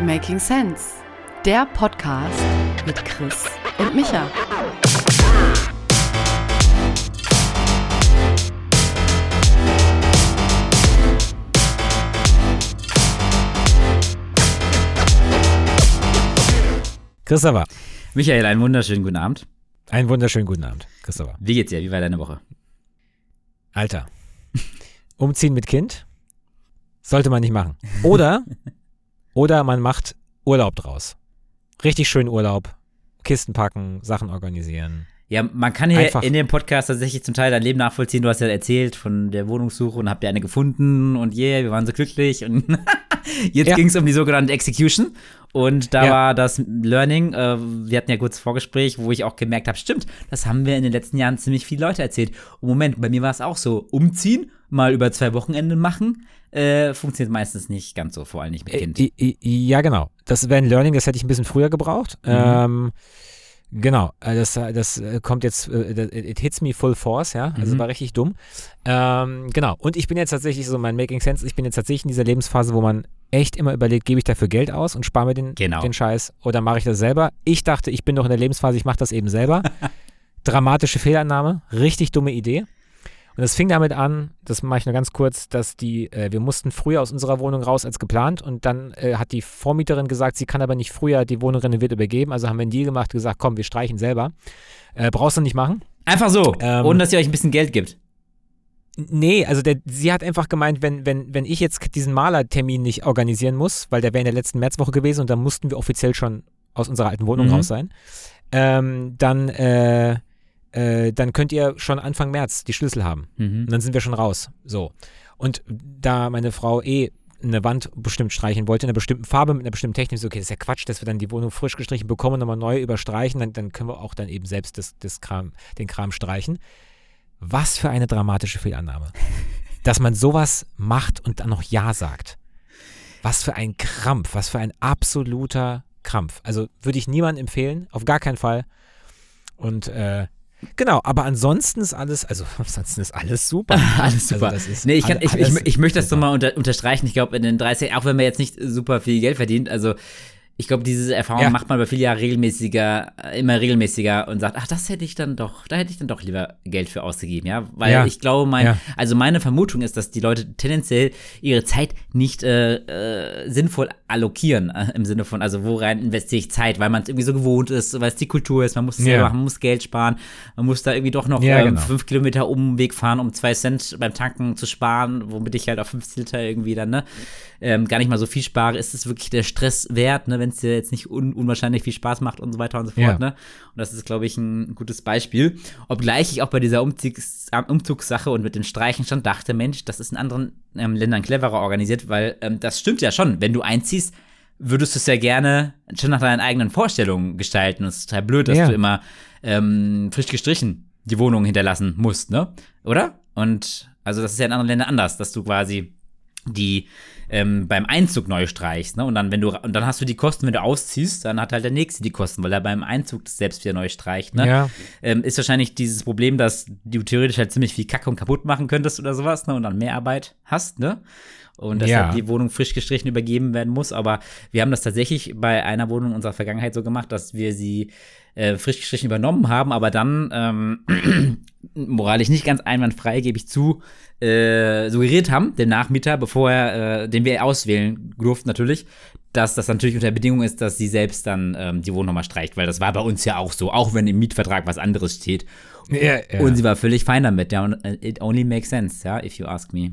Making Sense, der Podcast mit Chris und Micha. Christopher, Michael, einen wunderschönen guten Abend. einen wunderschönen guten Abend. Christopher. Wie geht's dir? Wie war deine Woche? Alter. Umziehen mit Kind? Sollte man nicht machen. Oder, oder man macht Urlaub draus. Richtig schön Urlaub. Kisten packen, Sachen organisieren. Ja, man kann hier Einfach. in dem Podcast tatsächlich zum Teil dein Leben nachvollziehen. Du hast ja erzählt von der Wohnungssuche und habt ihr eine gefunden und yeah, wir waren so glücklich. Und jetzt Ja. ging es um die sogenannte Execution. Und da Ja. war das Learning, äh, wir hatten ja kurz Vorgespräch, wo ich auch gemerkt habe, stimmt, das haben wir in den letzten Jahren ziemlich viele Leute erzählt. Und Moment, bei mir war es auch so, umziehen, mal über zwei Wochenende machen, äh, funktioniert meistens nicht ganz so, vor allem nicht mit Kind. Äh, i- i- ja, genau. Das wäre ein Learning, das hätte ich ein bisschen früher gebraucht. Mhm. Ähm, genau. äh, Das, das äh, kommt jetzt, äh, it hits me full force, ja. Also Mhm. war richtig dumm. Ähm, genau. Und ich bin jetzt tatsächlich so, mein Making Sense, ich bin jetzt tatsächlich in dieser Lebensphase, wo man echt immer überlegt, gebe ich dafür Geld aus und spare mir den, Genau. den Scheiß oder mache ich das selber? Ich dachte, ich bin noch in der Lebensphase, ich mache das eben selber. Dramatische Fehlannahme, richtig dumme Idee. Und es fing damit an, das mache ich nur ganz kurz, dass die, äh, wir mussten früher aus unserer Wohnung raus als geplant und dann äh, hat die Vormieterin gesagt, sie kann aber nicht früher die Wohnung renoviert übergeben. Also haben wir einen Deal gemacht, gesagt, komm, wir streichen selber. Äh, brauchst du nicht machen? Einfach so, Ähm, ohne dass ihr euch ein bisschen Geld gibt. Nee, also der, sie hat einfach gemeint, wenn, wenn, wenn ich jetzt diesen Malertermin nicht organisieren muss, weil der wäre in der letzten Märzwoche gewesen und dann mussten wir offiziell schon aus unserer alten Wohnung Mhm. raus sein, ähm, dann, äh, äh, dann könnt ihr schon Anfang März die Schlüssel haben. Mhm. Und dann sind wir schon raus. So. Und da meine Frau eh eine Wand bestimmt streichen wollte, in einer bestimmten Farbe, mit einer bestimmten Technik, so, okay, das ist ja Quatsch, dass wir dann die Wohnung frisch gestrichen bekommen und nochmal neu überstreichen, dann, dann können wir auch dann eben selbst das, das Kram, den Kram streichen. Was für eine dramatische Fehlannahme. dass man sowas macht und dann noch Ja sagt. Was für ein Krampf, was für ein absoluter Krampf. Also würde ich niemandem empfehlen, auf gar keinen Fall. Und äh, genau, aber ansonsten ist alles, also ansonsten ist alles super. Alles super. Also das ist nee, ich, kann, alle- ich, ich, ich möchte das nochmal unter, unterstreichen. Ich glaube, in den 30, auch wenn man jetzt nicht super viel Geld verdient, also ich glaube, diese Erfahrung Ja. macht man über viele Jahre regelmäßiger, äh, immer regelmäßiger und sagt, ach, das hätte ich dann doch, da hätte ich dann doch lieber Geld für ausgegeben, ja. Weil Ja. ich glaube, mein, Ja. also meine Vermutung ist, dass die Leute tendenziell ihre Zeit nicht äh, äh, sinnvoll allokieren, äh, im Sinne von, also worein investiere ich Zeit, weil man es irgendwie so gewohnt ist, weil es die Kultur ist, man muss es selber machen, man muss Geld sparen, man muss da irgendwie doch noch ähm, genau. fünf Kilometer Umweg fahren, um zwei Cent beim Tanken zu sparen, womit ich halt auf 50 Liter irgendwie dann, ne, ähm, gar nicht mal so viel spare, ist es wirklich der Stress wert, ne, wenn es dir jetzt nicht un unwahrscheinlich viel Spaß macht und so weiter und so fort, Ja. ne. Und das ist, glaube ich, ein gutes Beispiel. Obgleich ich auch bei dieser Umzugs äh, Umzugssache und mit den Streichen schon dachte, Mensch, das ist in anderen ähm, Ländern cleverer organisiert, weil ähm, das stimmt ja schon. Wenn du einziehst, würdest du es ja gerne schon nach deinen eigenen Vorstellungen gestalten. Es ist total blöd, dass Ja. du immer ähm, frisch gestrichen die Wohnung hinterlassen musst, ne? Oder? Und also das ist ja in anderen Ländern anders, dass du quasi die ähm, beim Einzug neu streichst, ne? Und dann, wenn du und dann hast du die Kosten, wenn du ausziehst, dann hat halt der nächste die Kosten, weil er beim Einzug das selbst wieder neu streicht, ne? Ja. Ähm, ist wahrscheinlich dieses Problem, dass du theoretisch halt ziemlich viel Kacke und kaputt machen könntest oder sowas, ne? Und dann mehr Arbeit hast, ne? Und dass Ja. halt die Wohnung frisch gestrichen übergeben werden muss. Aber wir haben das tatsächlich bei einer Wohnung in unserer Vergangenheit so gemacht, dass wir sie äh, frisch gestrichen übernommen haben, aber dann ähm, moralisch nicht ganz einwandfrei, gebe ich zu, äh, suggeriert haben, dem Nachmieter, bevor er, äh, den wir auswählen durften natürlich, dass das natürlich unter Bedingung ist, dass sie selbst dann ähm, die Wohnung nochmal streicht, weil das war bei uns ja auch so, auch wenn im Mietvertrag was anderes steht. Ja, ja. Und sie war völlig fein damit, ja, und äh, it only makes sense, ja, if you ask me.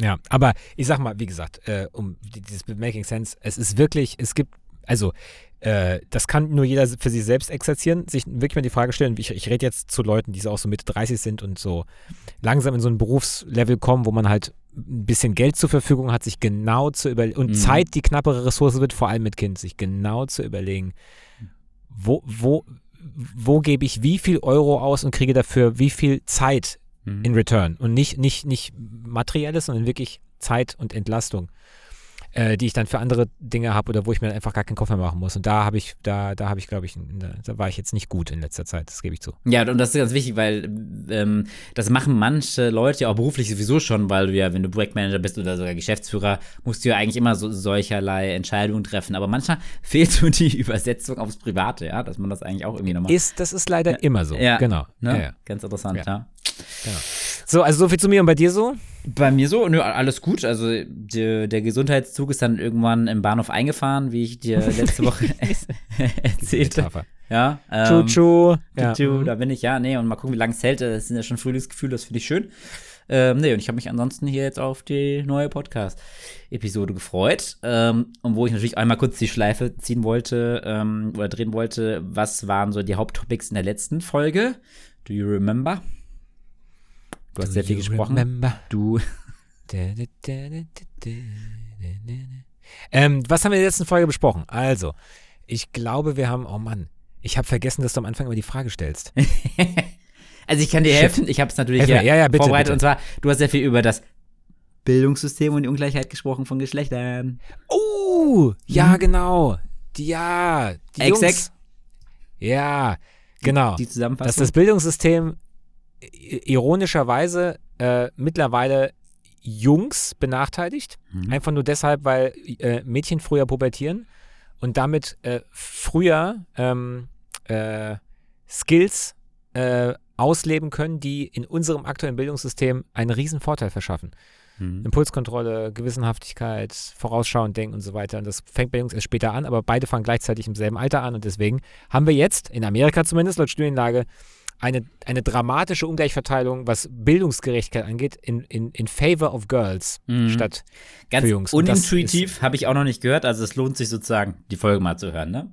Ja, aber ich sag mal, wie gesagt, äh, um die- dieses Making Sense, es ist wirklich, es gibt, also, äh, das kann nur jeder für sich selbst exerzieren, sich wirklich mal die Frage stellen, ich, ich rede jetzt zu Leuten, die so auch so Mitte 30 sind und so langsam in so ein Berufslevel kommen, wo man halt ein bisschen Geld zur Verfügung hat, sich genau zu überlegen, und Mhm. Zeit die knappere Ressource wird, vor allem mit Kind, sich genau zu überlegen, wo, wo, wo gebe ich wie viel Euro aus und kriege dafür wie viel Zeit Mhm. in return und nicht, nicht, nicht materielles, sondern wirklich Zeit und Entlastung. Äh, die ich dann für andere Dinge habe oder wo ich mir einfach gar keinen Kopf mehr machen muss. Und da habe ich, da, da habe ich, glaube ich, da war ich jetzt nicht gut in letzter Zeit, das gebe ich zu. Ja, und das ist ganz wichtig, weil ähm, das machen manche Leute ja auch beruflich sowieso schon, weil du ja, wenn du Projektmanager bist oder sogar Geschäftsführer, musst du ja eigentlich immer so solcherlei Entscheidungen treffen. Aber manchmal fehlt so die Übersetzung aufs Private, ja, dass man das eigentlich auch irgendwie nochmal. Ist, das ist leider ja. immer so. Ja, genau. Ne? Ja, ja. Ganz interessant, ja. Genau. So, also so viel zu mir und bei dir so? Bei mir so, nö, alles gut. Also der, der Gesundheitszug ist dann irgendwann im Bahnhof eingefahren, wie ich dir letzte Woche erzählte. Ja. Ähm, Chuchu. Ja. Da bin ich, ja, nee, und mal gucken, wie lange es hält. Das sind ja schon Frühlingsgefühle, das finde ich schön. Ähm, nee, und ich habe mich ansonsten hier jetzt auf die neue Podcast-Episode gefreut. Ähm, und wo ich natürlich einmal kurz die Schleife ziehen wollte ähm, oder drehen wollte, was waren so die Haupttopics in der letzten Folge? Do you remember? Du hast sehr viel gesprochen. Remember. Du. ähm, was haben wir in der letzten Folge besprochen? Also, ich glaube, wir haben, oh Mann, ich habe vergessen, dass du am Anfang immer die Frage stellst. also ich kann dir helfen, ich habe es natürlich ja, ja, bitte, vorbereitet bitte. und zwar, du hast sehr viel über das Bildungssystem und die Ungleichheit gesprochen von Geschlechtern. Oh, ja, hm. genau. Die, ja, die Exakt. Jungs. Ja, genau. Die Zusammenfassung. Dass das Bildungssystem ironischerweise äh, mittlerweile Jungs benachteiligt. Mhm. Einfach nur deshalb, weil äh, Mädchen früher pubertieren und damit äh, früher ähm, äh, Skills äh, ausleben können, die in unserem aktuellen Bildungssystem einen riesen Vorteil verschaffen. Mhm. Impulskontrolle, Gewissenhaftigkeit, vorausschauend denken und so weiter. Und das fängt bei Jungs erst später an, aber beide fangen gleichzeitig im selben Alter an und deswegen haben wir jetzt, in Amerika zumindest, laut Studienlage, eine, eine dramatische Ungleichverteilung, was Bildungsgerechtigkeit angeht, in, in, in favor of girls mhm. statt Ganz für Jungs. unintuitiv habe ich auch noch nicht gehört, also es lohnt sich sozusagen, die Folge mal zu hören, ne?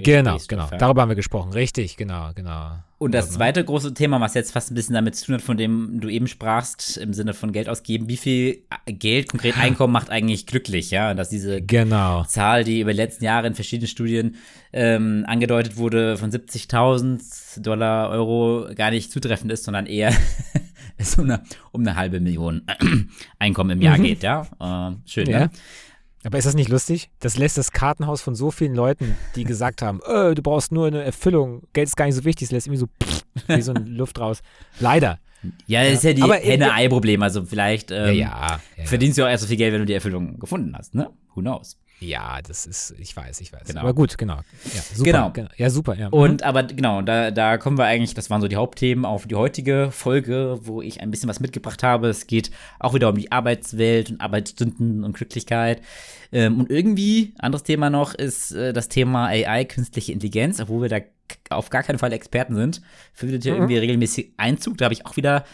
genau, genau. Darüber haben wir gesprochen, richtig, genau, genau. Und das zweite große Thema, was jetzt fast ein bisschen damit zu tun hat, von dem du eben sprachst, im Sinne von Geld ausgeben, wie viel Geld, konkret Einkommen macht eigentlich glücklich, ja? Und dass diese genau. Zahl, die über die letzten Jahre in verschiedenen Studien ähm, angedeutet wurde, von 70.000 Dollar, Euro gar nicht zutreffend ist, sondern eher so eine, um eine halbe Million Einkommen im Jahr mhm. geht, ja? Äh, schön, ja. Ne? Aber ist das nicht lustig? Das lässt das Kartenhaus von so vielen Leuten, die gesagt haben, äh, du brauchst nur eine Erfüllung, Geld ist gar nicht so wichtig, das lässt irgendwie so, pff, wie so eine Luft raus. Leider. Ja, das ist ja die Henne-Ei-Problem. Also vielleicht ähm, ja, ja, verdienst du auch erst so viel Geld, wenn du die Erfüllung gefunden hast, ne? Who knows? Ja, das ist, ich weiß, ich weiß. Genau. Aber gut, genau. Ja, super. Genau. genau. Ja, super, ja. Und aber genau, da, da kommen wir eigentlich, das waren so die Hauptthemen auf die heutige Folge, wo ich ein bisschen was mitgebracht habe. Es geht auch wieder um die Arbeitswelt und Arbeitsstunden und Glücklichkeit. Ähm, und irgendwie, anderes Thema noch, ist äh, das Thema AI, künstliche Intelligenz, obwohl wir da auf gar keinen Fall Experten sind, findet hier mhm. irgendwie regelmäßig Einzug. Da habe ich auch wieder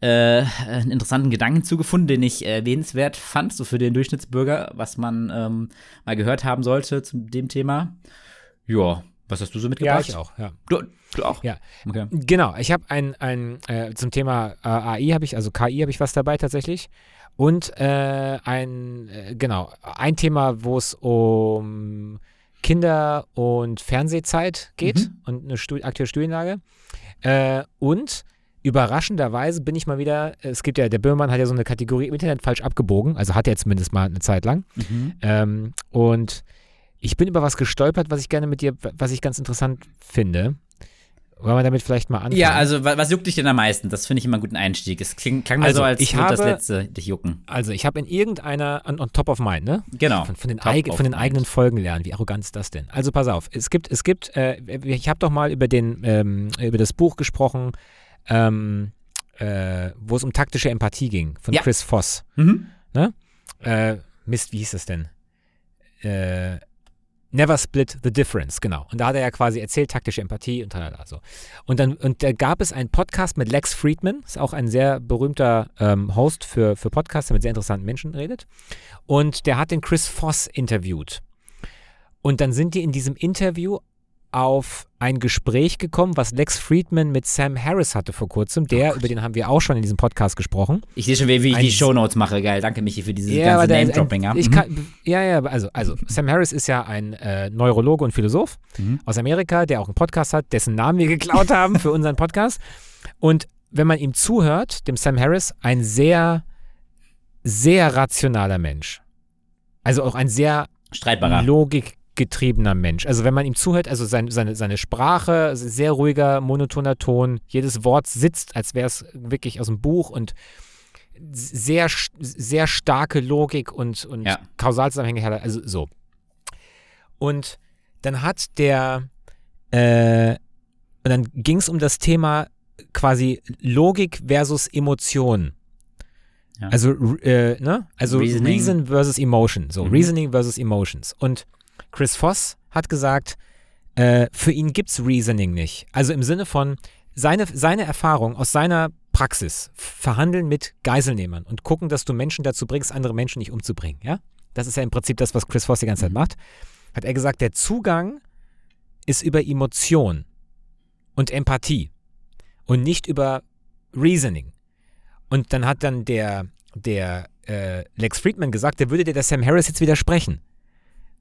äh, einen interessanten Gedanken zugefunden, den ich erwähnenswert fand, so für den Durchschnittsbürger, was man ähm, mal gehört haben sollte zu dem Thema. Ja, was hast du so mitgebracht? Ja, ich auch, ja. Du, du auch? Ja. Okay. Genau, ich habe ein, ein äh, zum Thema äh, AI habe ich, also KI habe ich was dabei tatsächlich. Und äh, ein, äh, genau, ein Thema, wo es um Kinder- und Fernsehzeit geht mhm. und eine Studi aktuelle Studienlage. Äh, und überraschenderweise bin ich mal wieder, es gibt ja, der Böhmermann hat ja so eine Kategorie im Internet falsch abgebogen, also hat er zumindest mal eine Zeit lang. Mhm. Ähm, und ich bin über was gestolpert, was ich gerne mit dir, was ich ganz interessant finde. Wollen wir damit vielleicht mal anfangen? Ja, also was juckt dich denn am meisten? Das finde ich immer einen guten Einstieg. Es klingt, klang mir also, so, als ich habe, das letzte dich jucken. Also ich habe in irgendeiner, on, on, top of mind, ne? Genau. Von, von den, eig, von den eigenen Folgen lernen. Wie arrogant ist das denn? Also pass auf, es gibt, es gibt, äh, ich habe doch mal über den, ähm, über das Buch gesprochen, ähm, äh, wo es um taktische Empathie ging, von ja. Chris Voss. Mhm. Ne? Äh, Mist, wie hieß das denn? Äh, Never Split the Difference, genau. Und da hat er ja quasi erzählt, taktische Empathie und tralala so. Und dann, und da gab es einen Podcast mit Lex Friedman, ist auch ein sehr berühmter ähm, Host für, für Podcasts, der mit sehr interessanten Menschen redet. Und der hat den Chris Voss interviewt. Und dann sind die in diesem Interview auf ein Gespräch gekommen, was Lex Friedman mit Sam Harris hatte vor kurzem. Der, oh über den haben wir auch schon in diesem Podcast gesprochen. Ich sehe schon, wie, ich ein, die Shownotes mache. Geil, danke Michi für dieses ja, ganze Name-Dropping. Ja. Mhm. ja, ja, also, also Sam Harris ist ja ein äh, Neurologe und Philosoph mhm. aus Amerika, der auch einen Podcast hat, dessen Namen wir geklaut haben für unseren Podcast. Und wenn man ihm zuhört, dem Sam Harris, ein sehr, sehr rationaler Mensch Also auch ein sehr Streitbarer. Logikgetriebener Mensch. Also wenn man ihm zuhört, also sein, seine, seine Sprache, sehr ruhiger, monotoner Ton, jedes Wort sitzt, als wäre es wirklich aus dem Buch und sehr, sehr starke Logik und, und Ja. Kausalzusammenhänge, also so. Und dann hat der, äh, und dann ging es um das Thema quasi Logik versus Emotion. Ja. Also, äh, ne? Also Reasoning. Reason versus Emotion. So, Mhm. Reasoning versus Emotions. Und Chris Voss hat gesagt, äh, für ihn gibt es Reasoning nicht. Also im Sinne von, seine, seine Erfahrung aus seiner Praxis, verhandeln mit Geiselnehmern und gucken, dass du Menschen dazu bringst, andere Menschen nicht umzubringen. Ja? Das ist ja im Prinzip das, was Chris Voss die ganze Zeit Mhm. macht. Hat er gesagt, der Zugang ist über Emotion und Empathie und nicht über Reasoning. Und dann hat dann der, der äh, Lex Friedman gesagt, der würde dir der Sam Harris jetzt widersprechen.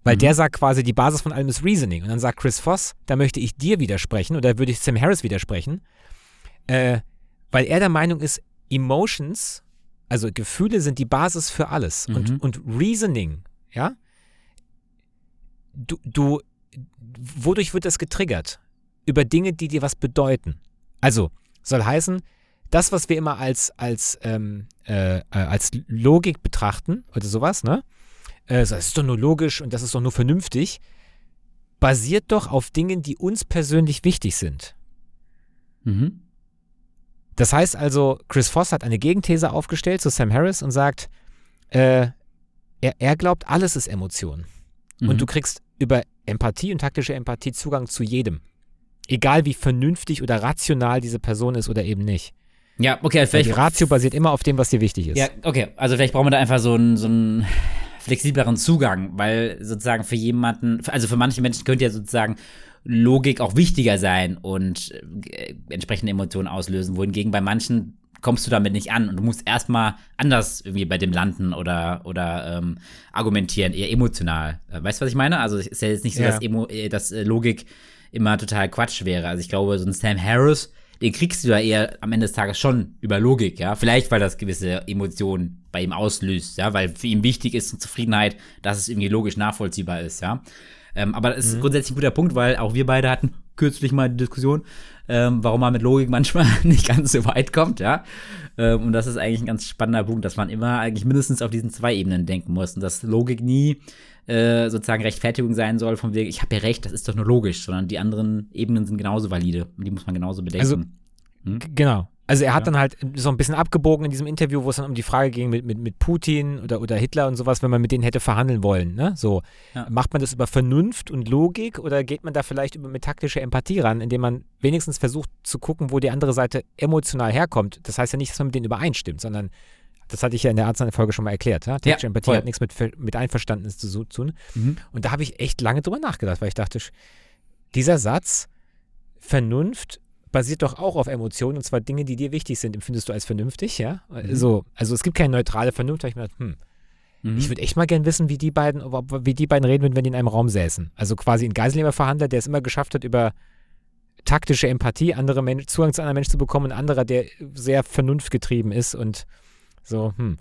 Weil Mhm. der sagt quasi, die Basis von allem ist Reasoning. Und dann sagt Chris Voss, da möchte ich dir widersprechen oder würde ich Sam Harris widersprechen, äh, weil er der Meinung ist, Emotions, also Gefühle sind die Basis für alles. Mhm. Und, und Reasoning, ja, du, du, wodurch wird das getriggert? Über Dinge, die dir was bedeuten. Also, soll heißen, das, was wir immer als, als, ähm, äh, äh, als Logik betrachten oder sowas, ne? Äh, das ist doch nur logisch und das ist doch nur vernünftig, basiert doch auf Dingen, die uns persönlich wichtig sind. Mhm. Das heißt also, Chris Voss hat eine Gegenthese aufgestellt zu Sam Harris und sagt, äh, er, er glaubt, alles ist Emotion. Mhm. Und du kriegst über Empathie und taktische Empathie Zugang zu jedem. Egal wie vernünftig oder rational diese Person ist oder eben nicht. Ja, okay, vielleicht. die Ratio basiert immer auf dem, was dir wichtig ist. Ja, okay. Also vielleicht brauchen wir da einfach so einen, so einen flexibleren Zugang, weil sozusagen für jemanden, also für manche Menschen könnte ja sozusagen Logik auch wichtiger sein und äh, entsprechende Emotionen auslösen, wohingegen bei manchen kommst du damit nicht an und du musst erstmal anders irgendwie bei dem landen oder, oder ähm, argumentieren, eher emotional. Äh, weißt du, was ich meine? Also es ist ja jetzt nicht so, Ja. dass, Emo, äh, dass äh, Logik immer total Quatsch wäre. Also ich glaube, so ein Sam Harris, den kriegst du ja eher am Ende des Tages schon über Logik, ja. Vielleicht, weil das gewisse Emotionen bei ihm auslöst, ja, weil für ihn wichtig ist und Zufriedenheit, dass es irgendwie logisch nachvollziehbar ist, ja. Ähm, aber das ist grundsätzlich ein guter Punkt, weil auch wir beide hatten kürzlich mal die Diskussion, ähm, warum man mit Logik manchmal nicht ganz so weit kommt, ja. Ähm, und das ist eigentlich ein ganz spannender Punkt, dass man immer eigentlich mindestens auf diesen zwei Ebenen denken muss und dass Logik nie äh, sozusagen Rechtfertigung sein soll, von wegen, ich habe ja recht, das ist doch nur logisch, sondern die anderen Ebenen sind genauso valide und die muss man genauso bedenken. Also, G- Genau. Also er hat Ja. dann halt so ein bisschen abgebogen in diesem Interview, wo es dann um die Frage ging mit, mit, mit Putin oder, oder Hitler und sowas, wenn man mit denen hätte verhandeln wollen. Ne? So, Ja. macht man das über Vernunft und Logik oder geht man da vielleicht über mit taktischer Empathie ran, indem man wenigstens versucht zu gucken, wo die andere Seite emotional herkommt. Das heißt ja nicht, dass man mit denen übereinstimmt, sondern das hatte ich ja in der Arzneifolge schon mal erklärt. Ja? Taktische Empathie voll. hat nichts mit, mit Einverstandenes zu tun. Mhm. Und da habe ich echt lange drüber nachgedacht, weil ich dachte, dieser Satz, Vernunft basiert doch auch auf Emotionen, und zwar Dinge, die dir wichtig sind, empfindest du als vernünftig, ja? So, also es gibt keine neutrale Vernunft, da ich mir gedacht, hm, Mhm. ich würde echt mal gern wissen, wie die beiden, ob- wie die beiden reden würden, wenn die in einem Raum säßen. Also quasi ein Geiselnehmerverhandler, der es immer geschafft hat, über taktische Empathie andere Menschen, Zugang zu anderen Menschen zu bekommen, ein anderer, der sehr vernunftgetrieben ist und so, hm.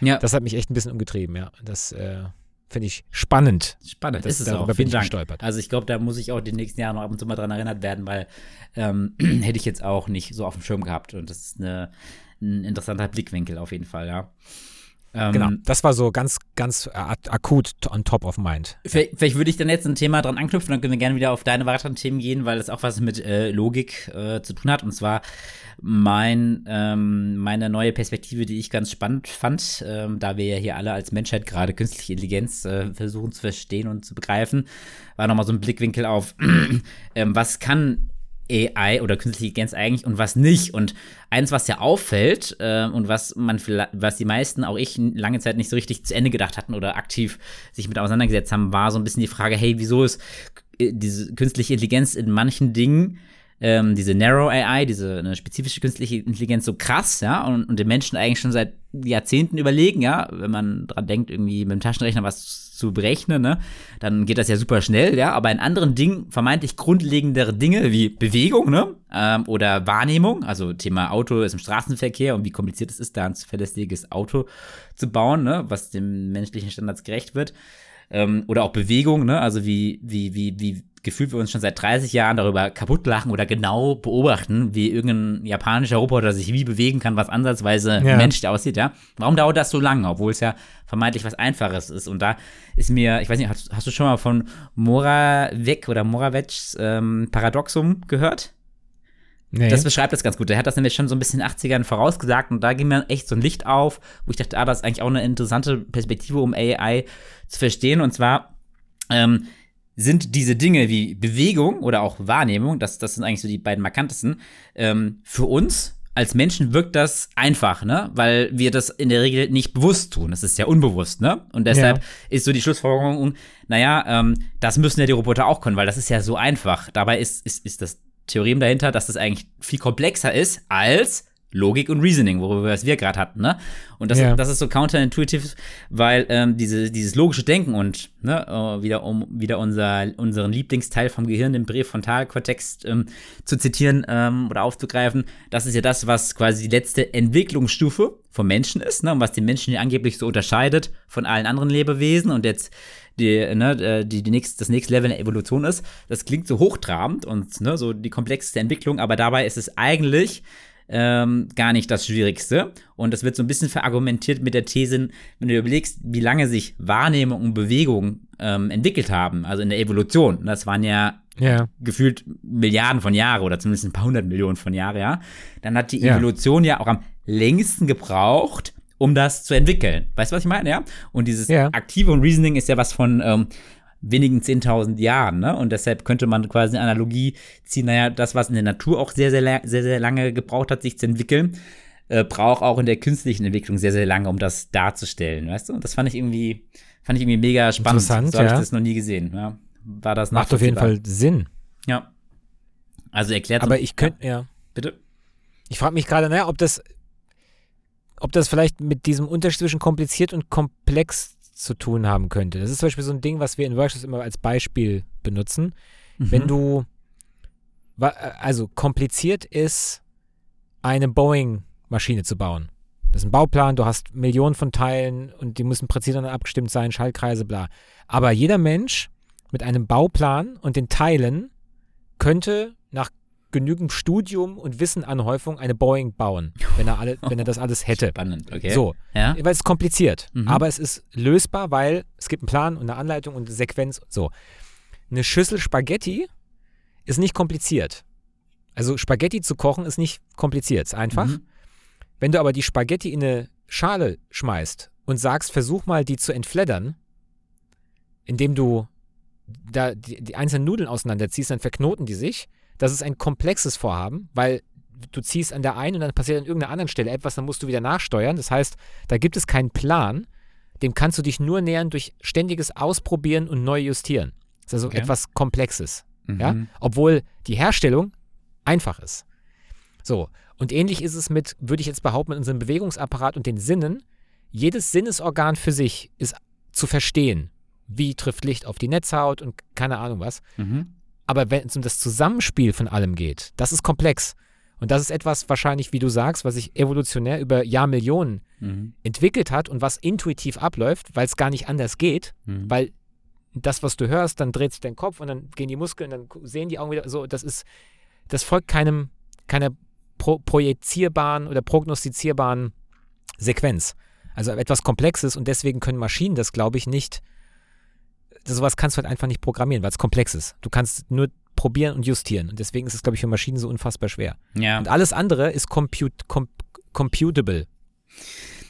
ja, Das hat mich echt ein bisschen umgetrieben, ja. Das äh, finde ich spannend. spannend. Das, ist es auch. bin Vielen ich Dank. gestolpert. Also ich glaube, da muss ich auch die nächsten Jahre noch ab und zu mal dran erinnert werden, weil ähm, hätte ich jetzt auch nicht so auf dem Schirm gehabt. Und das ist eine, ein interessanter Blickwinkel auf jeden Fall, ja. Ähm, Genau, das war so ganz, ganz ak- akut on top of mind. Vielleicht, vielleicht würde ich dann jetzt ein Thema dran anknüpfen, dann können wir gerne wieder auf deine weiteren Themen gehen, weil das auch was mit äh, Logik äh, zu tun hat. Und zwar mein, ähm, meine neue Perspektive, die ich ganz spannend fand, ähm, da wir ja hier alle als Menschheit gerade künstliche Intelligenz äh, versuchen zu verstehen und zu begreifen, war nochmal so ein Blickwinkel auf, ähm, was kann AI oder künstliche Intelligenz eigentlich und was nicht. Und eins, was ja auffällt äh, und was man was die meisten, auch ich, lange Zeit nicht so richtig zu Ende gedacht hatten oder aktiv sich mit auseinandergesetzt haben, war so ein bisschen die Frage, hey, wieso ist äh, diese künstliche Intelligenz in manchen Dingen ähm, diese Narrow AI, diese eine spezifische künstliche Intelligenz so krass, ja, und, und den Menschen eigentlich schon seit Jahrzehnten überlegen, ja, wenn man dran denkt, irgendwie mit dem Taschenrechner was zu berechnen, ne, dann geht das ja super schnell, ja, aber in anderen Dingen, vermeintlich grundlegendere Dinge wie Bewegung, ne, ähm, oder Wahrnehmung, also Thema Auto ist im Straßenverkehr und wie kompliziert es ist, da ein zuverlässiges Auto zu bauen, ne, was dem menschlichen Standards gerecht wird, ähm, oder auch Bewegung, ne, also wie, wie, wie, wie gefühlt wir uns schon seit 30 Jahren darüber kaputt lachen oder genau beobachten, wie irgendein japanischer Roboter sich wie bewegen kann, was ansatzweise ja. menschlich aussieht, ja. Warum dauert das so lange, obwohl es ja vermeintlich was Einfaches ist? Und da ist mir, ich weiß nicht, hast, hast du schon mal von Moravec oder Moravec's ähm, Paradoxum gehört? Nee. Das beschreibt das ganz gut. Der hat das nämlich schon so ein bisschen in den 80ern vorausgesagt und da ging mir echt so ein Licht auf, wo ich dachte, ah, das ist eigentlich auch eine interessante Perspektive, um AI zu verstehen. Und zwar ähm, sind diese Dinge wie Bewegung oder auch Wahrnehmung, das, das sind eigentlich so die beiden markantesten, ähm, für uns als Menschen wirkt das einfach, ne? Weil wir das in der Regel nicht bewusst tun. Das ist ja unbewusst, ne? Und deshalb ja. ist so die Schlussfolgerung, naja, ähm, das müssen ja die Roboter auch können, weil das ist ja so einfach. Dabei ist, ist, ist das Theorem dahinter, dass das eigentlich viel komplexer ist als Logik und Reasoning, worüber wir gerade hatten, ne? Und das, ja. das ist so counterintuitive, weil ähm, diese, dieses logische Denken und ne, uh, wieder um wieder unser, unseren Lieblingsteil vom Gehirn, den Präfrontalkortex ähm, zu zitieren ähm, oder aufzugreifen, das ist ja das, was quasi die letzte Entwicklungsstufe vom Menschen ist, ne? Und was den Menschen hier angeblich so unterscheidet von allen anderen Lebewesen und jetzt die, ne, äh, die, die nächst, das nächste Level der Evolution ist. Das klingt so hochtrabend und ne, so die komplexeste Entwicklung, aber dabei ist es eigentlich ähm, gar nicht das Schwierigste. Und das wird so ein bisschen verargumentiert mit der These, wenn du überlegst, wie lange sich Wahrnehmung und Bewegung ähm, entwickelt haben, also in der Evolution. Das waren ja ja. gefühlt Milliarden von Jahren oder zumindest ein paar hundert Millionen von Jahren, ja. Dann hat die ja. Evolution ja auch am längsten gebraucht, um das zu entwickeln. Weißt du, was ich meine? Ja. Und dieses ja. aktive und Reasoning ist ja was von ähm, wenigen 10.000 Jahren. Ne? Und deshalb könnte man quasi eine Analogie ziehen, naja, das, was in der Natur auch sehr, sehr, sehr, sehr lange gebraucht hat, sich zu entwickeln, äh, braucht auch in der künstlichen Entwicklung sehr, sehr lange, um das darzustellen, weißt du? Und das fand ich irgendwie, fand ich irgendwie mega spannend. Interessant, so habe ja. ich das noch nie gesehen. Ja. War das Macht auf jeden Fall Sinn. Ja. Also erklärt. Aber ich könnte, ja. ja. Bitte? Ich frage mich gerade, naja, ob das, ob das vielleicht mit diesem Unterschied zwischen kompliziert und komplex zu tun haben könnte. Das ist zum Beispiel so ein Ding, was wir in Workshops immer als Beispiel benutzen. Mhm. Wenn du, also kompliziert ist, eine Boeing-Maschine zu bauen. Das ist ein Bauplan, du hast Millionen von Teilen und die müssen präzise abgestimmt sein, Schaltkreise, bla. Aber jeder Mensch mit einem Bauplan und den Teilen könnte genügend Studium und Wissenanhäufung eine Boeing bauen, wenn er, alle, wenn er das alles hätte. Spannend, okay. So, ja? weil es ist kompliziert, mhm. aber es ist lösbar, weil es gibt einen Plan und eine Anleitung und eine Sequenz. So, eine Schüssel Spaghetti ist nicht kompliziert. Also Spaghetti zu kochen ist nicht kompliziert, ist einfach. Mhm. Wenn du aber die Spaghetti in eine Schale schmeißt und sagst, versuch mal die zu entfleddern, indem du da die, die einzelnen Nudeln auseinanderziehst, dann verknoten die sich das ist ein komplexes Vorhaben, weil du ziehst an der einen und dann passiert an irgendeiner anderen Stelle etwas, dann musst du wieder nachsteuern. Das heißt, da gibt es keinen Plan, dem kannst du dich nur nähern durch ständiges Ausprobieren und neu justieren. Das ist also okay. etwas Komplexes. Mhm. Ja? Obwohl die Herstellung einfach ist. So, und ähnlich ist es mit, würde ich jetzt behaupten, mit unserem Bewegungsapparat und den Sinnen. Jedes Sinnesorgan für sich ist zu verstehen. Wie trifft Licht auf die Netzhaut und keine Ahnung was. Mhm. Aber wenn es um das Zusammenspiel von allem geht, das ist komplex. Und das ist etwas wahrscheinlich, wie du sagst, was sich evolutionär über Jahrmillionen mhm. entwickelt hat und was intuitiv abläuft, weil es gar nicht anders geht, mhm. weil das, was du hörst, dann dreht sich dein Kopf und dann gehen die Muskeln, dann sehen die Augen wieder so, das ist, das folgt keinem, keiner pro, projizierbaren oder prognostizierbaren Sequenz. Also etwas Komplexes und deswegen können Maschinen das, glaube ich, nicht sowas kannst du halt einfach nicht programmieren, weil es komplex ist. Du kannst nur probieren und justieren. Und deswegen ist es, glaube ich, für Maschinen so unfassbar schwer. Ja. Und alles andere ist compute, com, computable.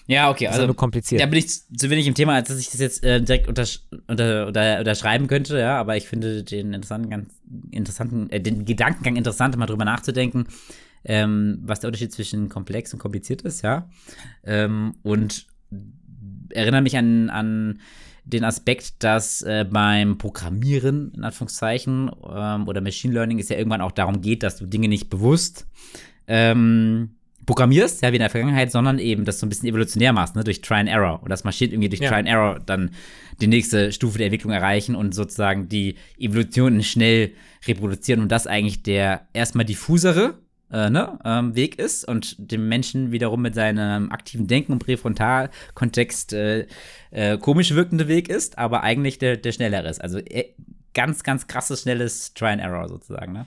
Ja, okay. Also, nur kompliziert. Da bin ich zu wenig im Thema, als dass ich das jetzt äh, direkt untersch unter, unter, unterschreiben könnte, ja, aber ich finde den interessanten, ganz interessanten, äh, den Gedankengang interessant, mal drüber nachzudenken, ähm, was der Unterschied zwischen komplex und kompliziert ist, ja. Ähm, und erinnere mich an, an den Aspekt, dass äh, beim Programmieren, in Anführungszeichen, ähm, oder Machine Learning es ja irgendwann auch darum geht, dass du Dinge nicht bewusst ähm, programmierst, ja, wie in der Vergangenheit, sondern eben das so ein bisschen evolutionär machst, ne, durch Try and Error. Und das Maschinen irgendwie durch Ja. Try and Error dann die nächste Stufe der Entwicklung erreichen und sozusagen die Evolution schnell reproduzieren und das eigentlich der erstmal diffusere äh, ne, ähm, Weg ist und dem Menschen wiederum mit seinem aktiven Denken und Präfrontalkontext äh, äh, komisch wirkende Weg ist, aber eigentlich der, der schnellere ist. Also äh, ganz, ganz krasses, schnelles Try and Error sozusagen, ne?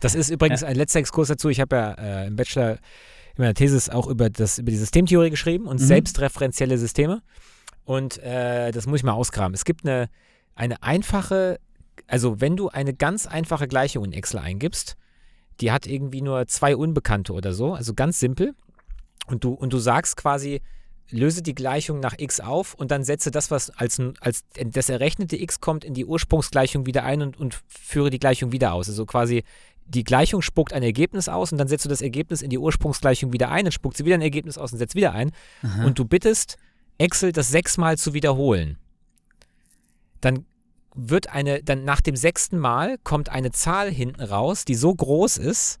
Das ist übrigens ein letzter Exkurs dazu. Ich habe ja äh, im Bachelor in meiner Thesis auch über, das, über die Systemtheorie geschrieben und Mhm. selbstreferenzielle Systeme. Und äh, das muss ich mal ausgraben. Es gibt eine, eine einfache, also wenn du eine ganz einfache Gleichung in Excel eingibst, die hat irgendwie nur zwei Unbekannte oder so, also ganz simpel. Und du, und du sagst quasi, löse die Gleichung nach x auf und dann setze das, was als, als das errechnete x kommt, in die Ursprungsgleichung wieder ein und, und führe die Gleichung wieder aus. Also quasi die Gleichung spuckt ein Ergebnis aus und dann setzt du das Ergebnis in die Ursprungsgleichung wieder ein, dann spuckt sie wieder ein Ergebnis aus und setzt wieder ein. Und du bittest Excel das sechsmal zu wiederholen. Dann wird eine, dann nach dem sechsten Mal kommt eine Zahl hinten raus, die so groß ist,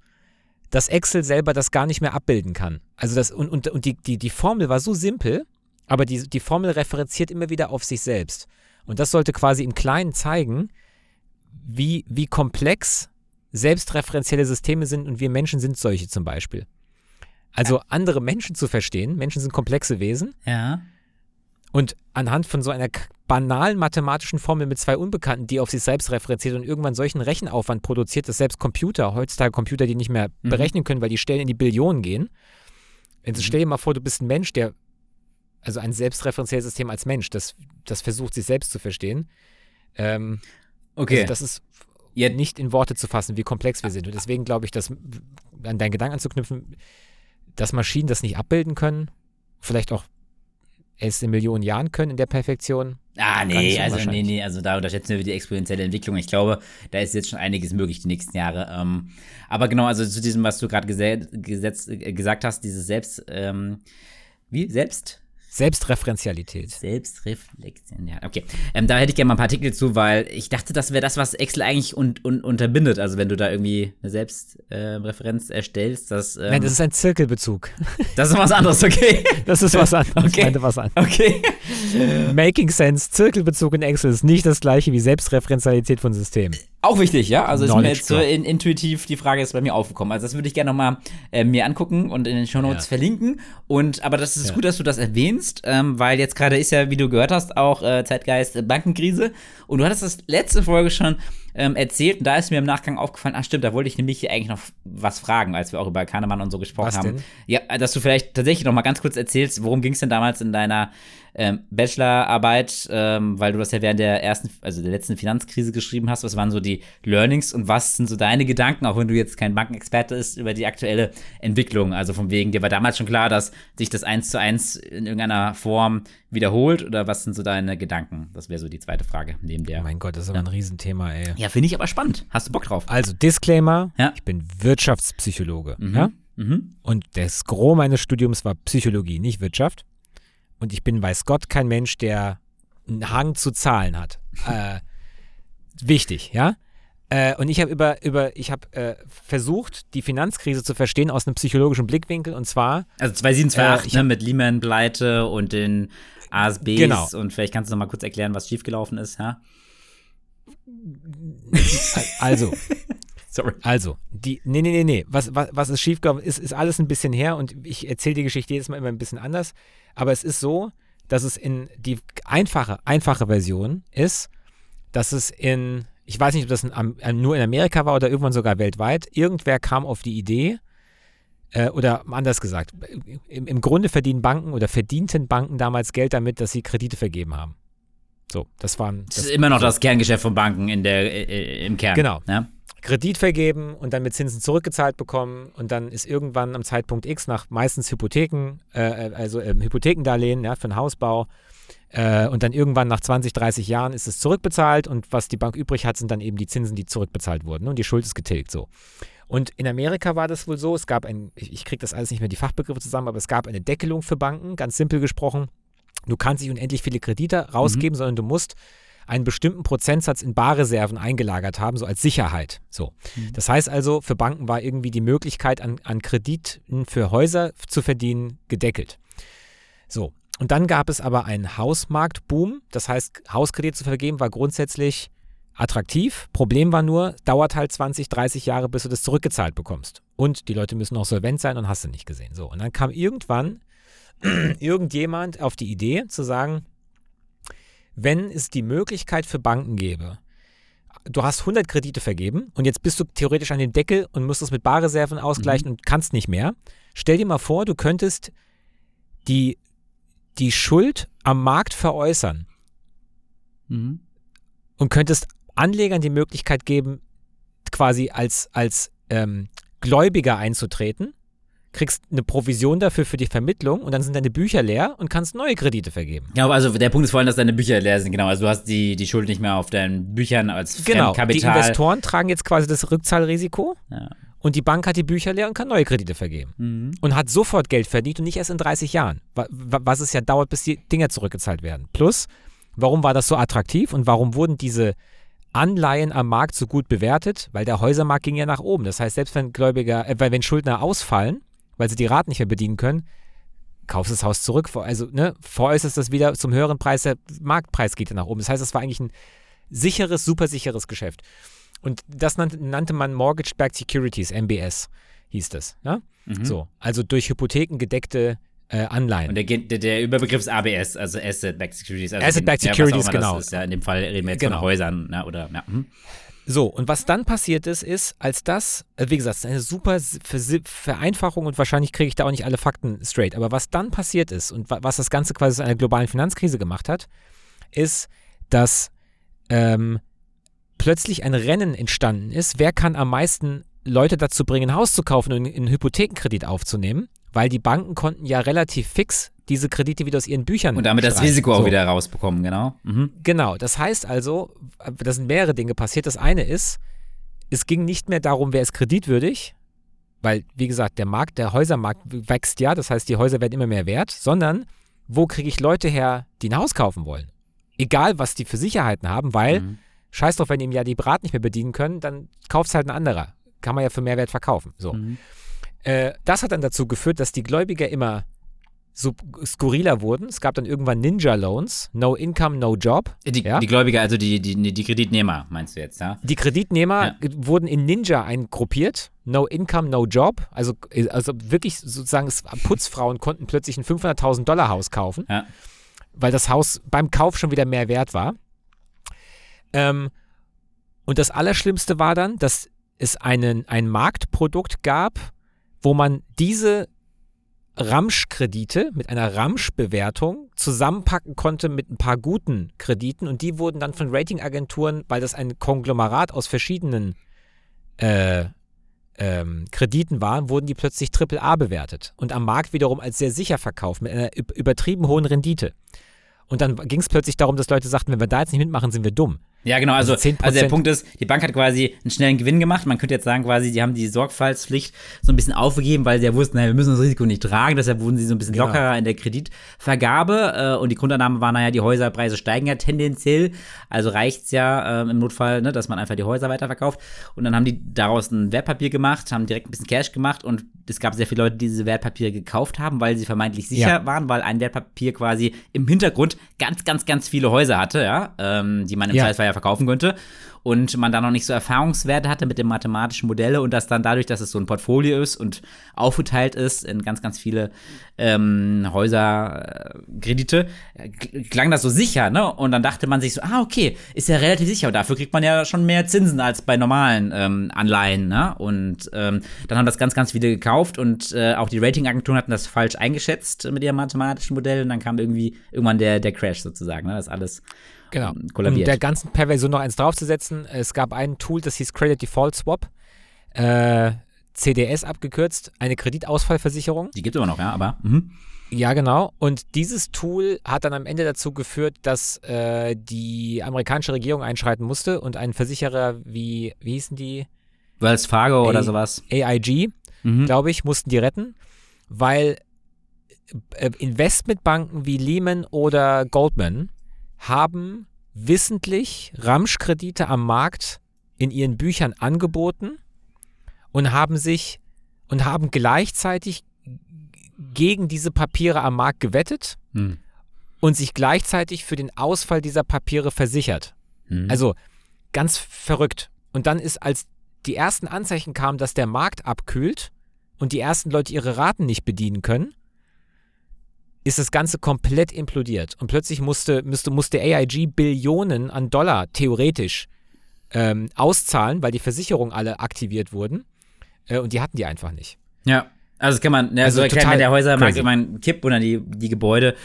dass Excel selber das gar nicht mehr abbilden kann. Also das, und, und, und die, die, die Formel war so simpel, aber die, die Formel referenziert immer wieder auf sich selbst. Und das sollte quasi im Kleinen zeigen, wie, wie komplex selbstreferenzielle Systeme sind und wir Menschen sind solche zum Beispiel. Also andere Menschen zu verstehen, Menschen sind komplexe Wesen Ja. Und anhand von so einer banalen mathematischen Formel mit zwei Unbekannten, die auf sich selbst referenziert und irgendwann solchen Rechenaufwand produziert, dass selbst Computer, heutzutage Computer, die nicht mehr Mhm. berechnen können, weil die Stellen in die Billionen gehen. Jetzt stell dir mal vor, du bist ein Mensch, der, also ein selbstreferenzielles System als Mensch, das, das versucht, sich selbst zu verstehen. Ähm, Okay. also das ist Ja. nicht in Worte zu fassen, wie komplex wir sind. Und deswegen glaube ich, dass an deinen Gedanken anzuknüpfen, dass Maschinen das nicht abbilden können, vielleicht auch es in Millionen Jahren können in der Perfektion. Ah, nee, also nee, nee, also da unterschätzen wir die exponentielle Entwicklung. Ich glaube, da ist jetzt schon einiges möglich die nächsten Jahre. Ähm, aber genau, also zu diesem, was du gerade äh, gesagt hast, dieses Selbst, ähm, wie? Selbst? Selbstreferenzialisität. Selbstreflexion, ja, okay. Ähm, da hätte ich gerne mal ein paar Artikel zu, weil ich dachte, das wäre das, was Excel eigentlich un un unterbindet. Also wenn du da irgendwie eine Selbstreferenz erstellst, das, ähm, Nein, das ist ein Zirkelbezug. das ist was anderes, okay. Das ist was anderes. Okay. Ich meinte was anderes. Okay. Making Sense, Zirkelbezug in Excel ist nicht das gleiche wie Selbstreferenzialität von Systemen. Auch wichtig, ja. Also ist mir jetzt so in, intuitiv die Frage ist bei mir aufgekommen. Also das würde ich gerne nochmal äh, mir angucken und in den Shownotes Ja. verlinken. Und aber das ist Ja. gut, dass du das erwähnst, ähm, weil jetzt gerade ist ja, wie du gehört hast, auch äh, Zeitgeist äh, Bankenkrise. Und du hattest das letzte Folge schon ähm, erzählt und da ist mir im Nachgang aufgefallen, ach stimmt, da wollte ich nämlich hier eigentlich noch was fragen, als wir auch über Kahnemann und so gesprochen Was haben. denn? Ja, dass du vielleicht tatsächlich noch mal ganz kurz erzählst, worum ging es denn damals in deiner ähm, Bachelorarbeit, ähm, weil du das ja während der ersten, also der letzten Finanzkrise geschrieben hast. Was waren so die Learnings und was sind so deine Gedanken, auch wenn du jetzt kein Bankenexperte bist, über die aktuelle Entwicklung? Also von wegen, dir war damals schon klar, dass sich das eins zu eins in irgendeiner Form wiederholt oder was sind so deine Gedanken? Das wäre so die zweite Frage neben der. Oh mein Gott, das ist aber ein Riesenthema, ey. Ja, finde ich aber spannend. Hast du Bock drauf? Also, Disclaimer, Ja. ich bin Wirtschaftspsychologe. Mhm. Ja? Mhm. Und das Gros meines Studiums war Psychologie, nicht Wirtschaft. Und ich bin, weiß Gott, kein Mensch, der einen Hang zu Zahlen hat. äh, wichtig, ja? Äh, und ich habe über, über, ich habe äh, versucht, die Finanzkrise zu verstehen aus einem psychologischen Blickwinkel. Und zwar, Also 2728, Äh, ich ne, mit Lehman-Pleite und den ASBs. Genau. Und vielleicht kannst du noch mal kurz erklären, was schiefgelaufen ist, ja? also, Sorry. Also, die, nee, nee, nee, nee, was, was, was ist schiefgelaufen, ist, ist alles ein bisschen her und ich erzähle die Geschichte jedes Mal immer ein bisschen anders. Aber es ist so, dass es in die einfache, einfache Version ist, dass es in, ich weiß nicht, ob das in, äh, nur in Amerika war oder irgendwann sogar weltweit, irgendwer kam auf die Idee, äh, oder anders gesagt, im, im Grunde verdienen Banken oder verdienten Banken damals Geld damit, dass sie Kredite vergeben haben. So, das waren. Das ist immer noch das Kerngeschäft von Banken in der, äh, im Kern. Genau. Ja? Kredit vergeben und dann mit Zinsen zurückgezahlt bekommen und dann ist irgendwann am Zeitpunkt X nach meistens Hypotheken, äh, also ähm, Hypothekendarlehen ja, für den Hausbau äh, und dann irgendwann nach 20, 30 Jahren ist es zurückbezahlt und was die Bank übrig hat, sind dann eben die Zinsen, die zurückbezahlt wurden ne, und die Schuld ist getilgt so. Und in Amerika war das wohl so, es gab ein, ich, ich kriege das alles nicht mehr die Fachbegriffe zusammen, aber es gab eine Deckelung für Banken, ganz simpel gesprochen. du kannst nicht unendlich viele Kredite rausgeben, mhm. sondern du musst einen bestimmten Prozentsatz in Barreserven eingelagert haben, so als Sicherheit. So. Mhm. Das heißt also, für Banken war irgendwie die Möglichkeit, an, an Krediten für Häuser zu verdienen, gedeckelt. So. Und dann gab es aber einen Hausmarktboom. Das heißt, Hauskredit zu vergeben war grundsätzlich attraktiv. Problem war nur, dauert halt 20, 30 Jahre, bis du das zurückgezahlt bekommst. Und die Leute müssen auch solvent sein und hast du nicht gesehen. So. Und dann kam irgendwann irgendjemand auf die Idee zu sagen, wenn es die Möglichkeit für Banken gäbe, du hast 100 Kredite vergeben und jetzt bist du theoretisch an dem Deckel und musst es mit Barreserven ausgleichen mhm. und kannst nicht mehr. Stell dir mal vor, du könntest die, die Schuld am Markt veräußern mhm. und könntest Anlegern die Möglichkeit geben, quasi als, als ähm, Gläubiger einzutreten kriegst eine Provision dafür für die Vermittlung und dann sind deine Bücher leer und kannst neue Kredite vergeben. Genau, also der Punkt ist vor allem, dass deine Bücher leer sind. Genau, also du hast die, die Schuld nicht mehr auf deinen Büchern als genau, Kapital. Die Investoren tragen jetzt quasi das Rückzahlrisiko. Ja. Und die Bank hat die Bücher leer und kann neue Kredite vergeben. Mhm. Und hat sofort Geld verdient und nicht erst in 30 Jahren. Was es ja dauert, bis die Dinger zurückgezahlt werden. Plus, warum war das so attraktiv und warum wurden diese Anleihen am Markt so gut bewertet? Weil der Häusermarkt ging ja nach oben. Das heißt, selbst wenn Gläubiger, äh, wenn Schuldner ausfallen, weil sie die Raten nicht mehr bedienen können, kaufst das Haus zurück. Also ne, veräußerst das wieder zum höheren Preis, der Marktpreis geht ja nach oben. Das heißt, das war eigentlich ein sicheres, super sicheres Geschäft. Und das nannte, nannte man Mortgage-Backed Securities, MBS hieß das. Ja? Mhm. So, also durch Hypotheken gedeckte äh, Anleihen. Und der, der, der, Überbegriff ist ABS, also Asset-Backed Securities. Also Asset-Backed Securities, genau. Ist, ja, in dem Fall reden wir jetzt genau. von Häusern ne, oder ja. Hm. So, und was dann passiert ist, ist, als das, äh, wie gesagt, eine super Vereinfachung und wahrscheinlich kriege ich da auch nicht alle Fakten straight, aber was dann passiert ist und was das Ganze quasi zu einer globalen Finanzkrise gemacht hat, ist, dass ähm, plötzlich ein Rennen entstanden ist, wer kann am meisten Leute dazu bringen, ein Haus zu kaufen und einen Hypothekenkredit aufzunehmen, weil die Banken konnten ja relativ fix diese Kredite wieder aus ihren Büchern. Und damit streichen. das Risiko auch so. wieder rausbekommen, genau. Mhm. Genau, das heißt also, da sind mehrere Dinge passiert. Das eine ist, es ging nicht mehr darum, wer ist kreditwürdig, weil, wie gesagt, der Markt, der Häusermarkt wächst ja, das heißt, die Häuser werden immer mehr wert, sondern wo kriege ich Leute her, die ein Haus kaufen wollen? Egal, was die für Sicherheiten haben, weil, mhm. scheiß drauf, wenn die im Jahr die Brat nicht mehr bedienen können, dann kauft es halt ein anderer. Kann man ja für Mehrwert verkaufen. So. Mhm. Äh, das hat dann dazu geführt, dass die Gläubiger immer skurriler wurden. Es gab dann irgendwann Ninja Loans, No Income, No Job. Die, ja? die Gläubiger, also die, die, die Kreditnehmer, meinst du jetzt, ja? Die Kreditnehmer ja. wurden in Ninja eingruppiert. No Income, No Job. Also, also wirklich sozusagen, Putzfrauen konnten plötzlich ein 500.000 Dollar Haus kaufen, ja. weil das Haus beim Kauf schon wieder mehr wert war. Ähm, und das Allerschlimmste war dann, dass es einen, ein Marktprodukt gab, wo man diese Ramsch-Kredite mit einer Ramsch-Bewertung zusammenpacken konnte mit ein paar guten Krediten und die wurden dann von Ratingagenturen, weil das ein Konglomerat aus verschiedenen äh, ähm, Krediten war, wurden die plötzlich AAA bewertet und am Markt wiederum als sehr sicher verkauft mit einer übertrieben hohen Rendite. Und dann ging es plötzlich darum, dass Leute sagten, wenn wir da jetzt nicht mitmachen, sind wir dumm. Ja, genau. Also, also, also, der Punkt ist, die Bank hat quasi einen schnellen Gewinn gemacht. Man könnte jetzt sagen, quasi, die haben die Sorgfaltspflicht so ein bisschen aufgegeben, weil sie ja wussten, naja, wir müssen das Risiko nicht tragen. Deshalb wurden sie so ein bisschen genau. lockerer in der Kreditvergabe. Äh, und die Grundannahme war, naja, die Häuserpreise steigen ja tendenziell. Also reicht es ja äh, im Notfall, ne, dass man einfach die Häuser weiterverkauft. Und dann haben die daraus ein Wertpapier gemacht, haben direkt ein bisschen Cash gemacht. Und es gab sehr viele Leute, die diese Wertpapiere gekauft haben, weil sie vermeintlich sicher ja. waren, weil ein Wertpapier quasi im Hintergrund ganz, ganz, ganz viele Häuser hatte, ja, ähm, die man im ja. Zweifelsfall ja verkaufen könnte und man da noch nicht so Erfahrungswerte hatte mit den mathematischen Modellen und das dann dadurch, dass es so ein Portfolio ist und aufgeteilt ist in ganz, ganz viele ähm, Häuserkredite, äh, klang das so sicher, ne? Und dann dachte man sich so, ah, okay, ist ja relativ sicher dafür kriegt man ja schon mehr Zinsen als bei normalen ähm, Anleihen, ne? Und ähm, dann haben das ganz, ganz viele gekauft und äh, auch die Ratingagenturen hatten das falsch eingeschätzt mit ihrem mathematischen Modell und dann kam irgendwie irgendwann der, der Crash sozusagen, ne? Das alles genau. Ähm, kollabiert. Um der ganzen Perversion noch eins draufzusetzen, es gab ein Tool, das hieß Credit Default Swap. Äh, CDS abgekürzt, eine Kreditausfallversicherung. Die gibt es immer noch, ja, aber. Mhm. Ja, genau. Und dieses Tool hat dann am Ende dazu geführt, dass äh, die amerikanische Regierung einschreiten musste und ein Versicherer wie, wie hießen die? Wells Fargo A oder sowas. AIG, mhm. glaube ich, mussten die retten, weil äh, Investmentbanken wie Lehman oder Goldman haben wissentlich Ramschkredite am Markt in ihren Büchern angeboten und haben sich und haben gleichzeitig gegen diese Papiere am Markt gewettet Hm. und sich gleichzeitig für den Ausfall dieser Papiere versichert. Hm. Also ganz verrückt. Und dann ist, als die ersten Anzeichen kamen, dass der Markt abkühlt und die ersten Leute ihre Raten nicht bedienen können, ist das Ganze komplett implodiert. Und plötzlich musste, musste, musste AIG Billionen an Dollar theoretisch ähm, auszahlen, weil die Versicherungen alle aktiviert wurden. Äh, und die hatten die einfach nicht. Ja. Also das kann man, ja, Also so total wenn der Häusermarkt irgendwann kippt oder die, die Gebäude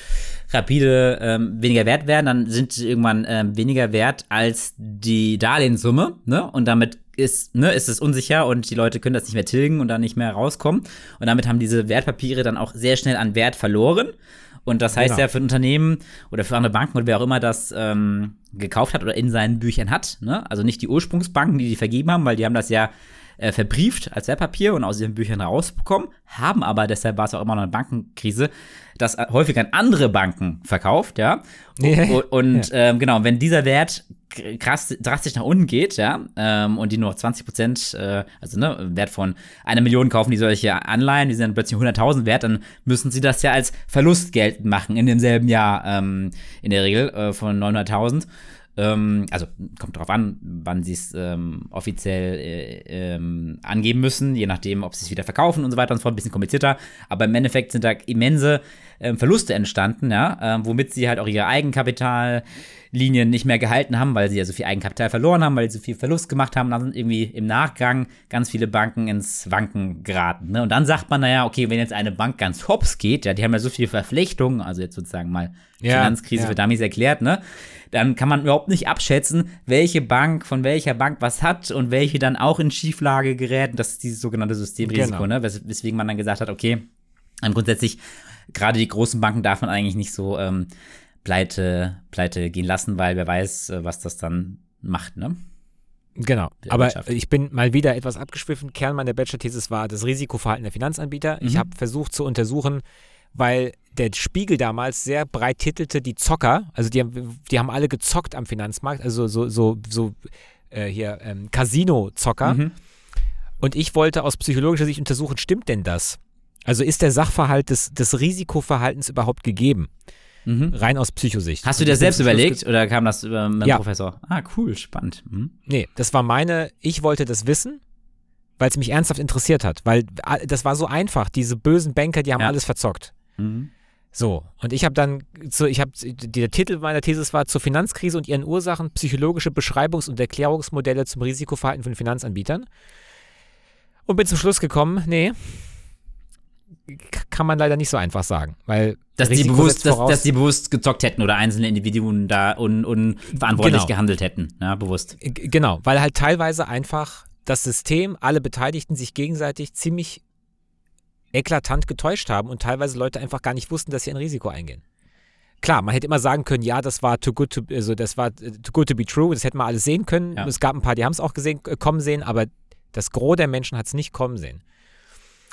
rapide ähm, weniger wert werden, dann sind sie irgendwann ähm, weniger wert als die Darlehenssumme, ne? Und damit ist, ne, ist es unsicher und die Leute können das nicht mehr tilgen und dann nicht mehr rauskommen. Und damit haben diese Wertpapiere dann auch sehr schnell an Wert verloren. Und das heißt Genau. ja für ein Unternehmen oder für andere Banken oder wer auch immer das ähm, gekauft hat oder in seinen Büchern hat, ne? also nicht die Ursprungsbanken, die die vergeben haben, weil die haben das ja äh, verbrieft als Wertpapier und aus ihren Büchern rausbekommen, haben aber, deshalb war es auch immer noch eine Bankenkrise, das äh, häufig an andere Banken verkauft, ja. Ja. Und, und ähm, genau, wenn dieser Wert krass drastisch nach unten geht, ja, ähm, und die nur noch 20 Prozent, äh, also ne, Wert von einer Million kaufen die solche Anleihen, die sind dann plötzlich 100.000 wert, dann müssen sie das ja als Verlust geltend machen in demselben Jahr, ähm, in der Regel äh, von 900.000. Ähm, also kommt drauf an, wann sie es ähm, offiziell äh, ähm, angeben müssen, je nachdem, ob sie es wieder verkaufen und so weiter und so fort, ein bisschen komplizierter. Aber im Endeffekt sind da immense ähm, Verluste entstanden, ja, ähm, womit sie halt auch ihre Eigenkapitallinien nicht mehr gehalten haben, weil sie ja so viel Eigenkapital verloren haben, weil sie so viel Verlust gemacht haben. Dann sind irgendwie im Nachgang ganz viele Banken ins Wanken geraten. Ne? Und dann sagt man, naja, okay, wenn jetzt eine Bank ganz hops geht, ja, die haben ja so viele Verflechtungen, also jetzt sozusagen mal Ja, Finanzkrise ja. für Dummies erklärt, ne? Dann kann man überhaupt nicht abschätzen, welche Bank von welcher Bank was hat und welche dann auch in Schieflage gerät. Und Das ist dieses sogenannte Systemrisiko, Genau. ne? Wes weswegen man dann gesagt hat, okay, ähm, grundsätzlich, gerade die großen Banken darf man eigentlich nicht so ähm, pleite, pleite gehen lassen, weil wer weiß, äh, was das dann macht, ne? Genau. Aber ich bin mal wieder etwas abgeschwiffen. Kern meiner Bachelor-Thesis war das Risikoverhalten der Finanzanbieter. Ich Mhm. habe versucht zu untersuchen, weil der Spiegel damals sehr breit titelte, die Zocker, also die haben, die haben alle gezockt am Finanzmarkt, also so, so, so äh, hier ähm, Casino-Zocker. Mhm. Und ich wollte aus psychologischer Sicht untersuchen, stimmt denn das? Also ist der Sachverhalt des, des Risikoverhaltens überhaupt gegeben? Mhm. Rein aus Psychosicht. Hast du dir bin selbst überlegt oder kam das über meinen Ja. Professor? Ah, cool, spannend. Mhm. Nee, das war meine, ich wollte das wissen, weil es mich ernsthaft interessiert hat. Weil das war so einfach. Diese bösen Banker, die haben Ja. alles verzockt. Mhm. So, und ich habe dann, zu, ich habe, der Titel meiner Thesis war zur Finanzkrise und ihren Ursachen psychologische Beschreibungs- und Erklärungsmodelle zum Risikoverhalten von Finanzanbietern. Und bin zum Schluss gekommen, nee, kann man leider nicht so einfach sagen, weil Dass die, bewusst, dass, dass die bewusst gezockt hätten oder einzelne Individuen da un, unverantwortlich Genau. gehandelt hätten. Ja, bewusst. Genau, weil halt teilweise einfach das System, alle Beteiligten sich gegenseitig ziemlich eklatant getäuscht haben und teilweise Leute einfach gar nicht wussten, dass sie ein Risiko eingehen. Klar, man hätte immer sagen können, ja, das war too good to, also das war too good to be true, das hätten wir alles sehen können. Ja. Es gab ein paar, die haben es auch gesehen, äh, kommen sehen, aber das Gros der Menschen hat es nicht kommen sehen.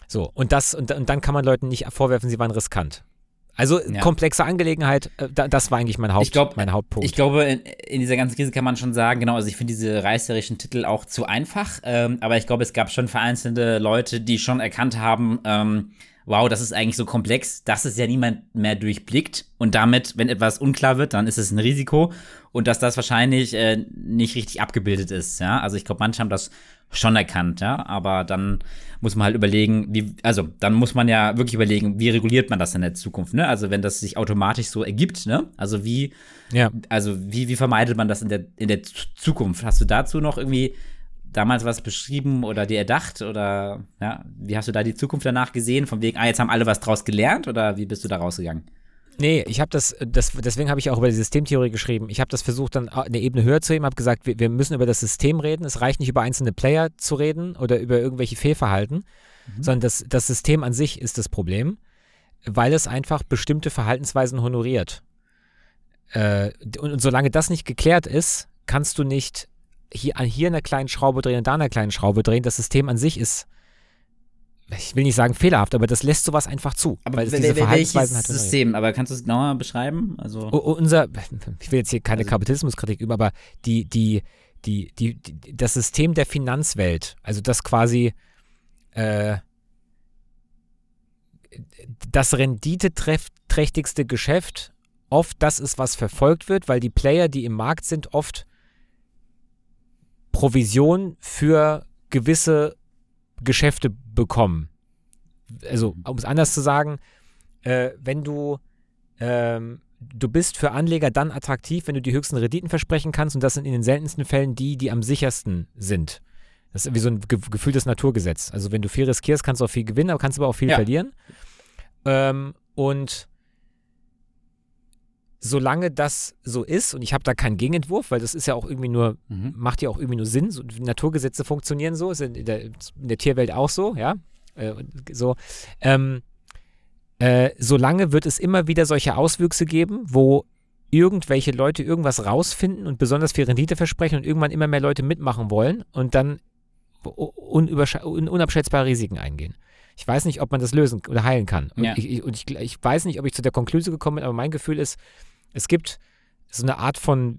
So, und das, und, und dann kann man Leuten nicht vorwerfen, sie waren riskant. Also Ja. komplexe Angelegenheit, äh, da, das war eigentlich mein, Haupt, glaub, mein Hauptpunkt. Ich glaube, in, in dieser ganzen Krise kann man schon sagen, genau, also ich finde diese reißerischen Titel auch zu einfach, ähm, aber ich glaube, es gab schon vereinzelte Leute, die schon erkannt haben, ähm, wow, das ist eigentlich so komplex, dass es ja niemand mehr durchblickt und damit, wenn etwas unklar wird, dann ist es ein Risiko und dass das wahrscheinlich äh, nicht richtig abgebildet ist, ja, also ich glaube, manche haben das schon erkannt, ja, aber dann muss man halt überlegen, wie, also dann muss man ja wirklich überlegen, wie reguliert man das in der Zukunft, ne, also wenn das sich automatisch so ergibt, ne, also wie ja. also wie, wie vermeidet man das in der, in der Zukunft? Hast du dazu noch irgendwie damals was beschrieben oder dir erdacht? Oder ja, wie hast du da die Zukunft danach gesehen? Von wegen, ah, jetzt haben alle was draus gelernt oder wie bist du da rausgegangen? Nee, ich habe das, das, deswegen habe ich auch über die Systemtheorie geschrieben. Ich habe das versucht, dann eine Ebene höher zu heben, habe gesagt, wir, wir müssen über das System reden. Es reicht nicht über einzelne Player zu reden oder über irgendwelche Fehlverhalten, sondern das, das System an sich ist das Problem, weil es einfach bestimmte Verhaltensweisen honoriert. Äh, und, und solange das nicht geklärt ist, kannst du nicht hier an hier einer kleinen Schraube drehen und da einer kleinen Schraube drehen. Das System an sich ist ich will nicht sagen fehlerhaft, aber das lässt sowas einfach zu. Aber weil es diese Verhaltensweisen hat. System? Aber kannst du es genauer beschreiben? Also U- unser, ich will jetzt hier keine Also- Kapitalismuskritik üben, aber die, die, die, die, die, das System der Finanzwelt, also das quasi äh, das renditeträchtigste Geschäft oft das ist, was verfolgt wird, weil die Player, die im Markt sind, oft Provision für gewisse Geschäfte bekommen. Also, um es anders zu sagen, äh, wenn du ähm, du bist für Anleger dann attraktiv, wenn du die höchsten Renditen versprechen kannst und das sind in den seltensten Fällen die, die am sichersten sind. Das ist wie so ein ge gefühltes Naturgesetz. Also wenn du viel riskierst, kannst du auch viel gewinnen, aber kannst aber auch viel Ja. verlieren. Ähm, und solange das so ist, und ich habe da keinen Gegenentwurf, weil das ist ja auch irgendwie nur, Mhm. macht ja auch irgendwie nur Sinn, so, Naturgesetze funktionieren so, ist in der, in der Tierwelt auch so, ja, äh, so, ähm, äh, solange wird es immer wieder solche Auswüchse geben, wo irgendwelche Leute irgendwas rausfinden und besonders viel Rendite versprechen und irgendwann immer mehr Leute mitmachen wollen und dann unabschätzbare Risiken eingehen. Ich weiß nicht, ob man das lösen oder heilen kann. Und, Ja. ich, ich, und ich, ich weiß nicht, ob ich zu der Konklusion gekommen bin, aber mein Gefühl ist, es gibt so eine Art von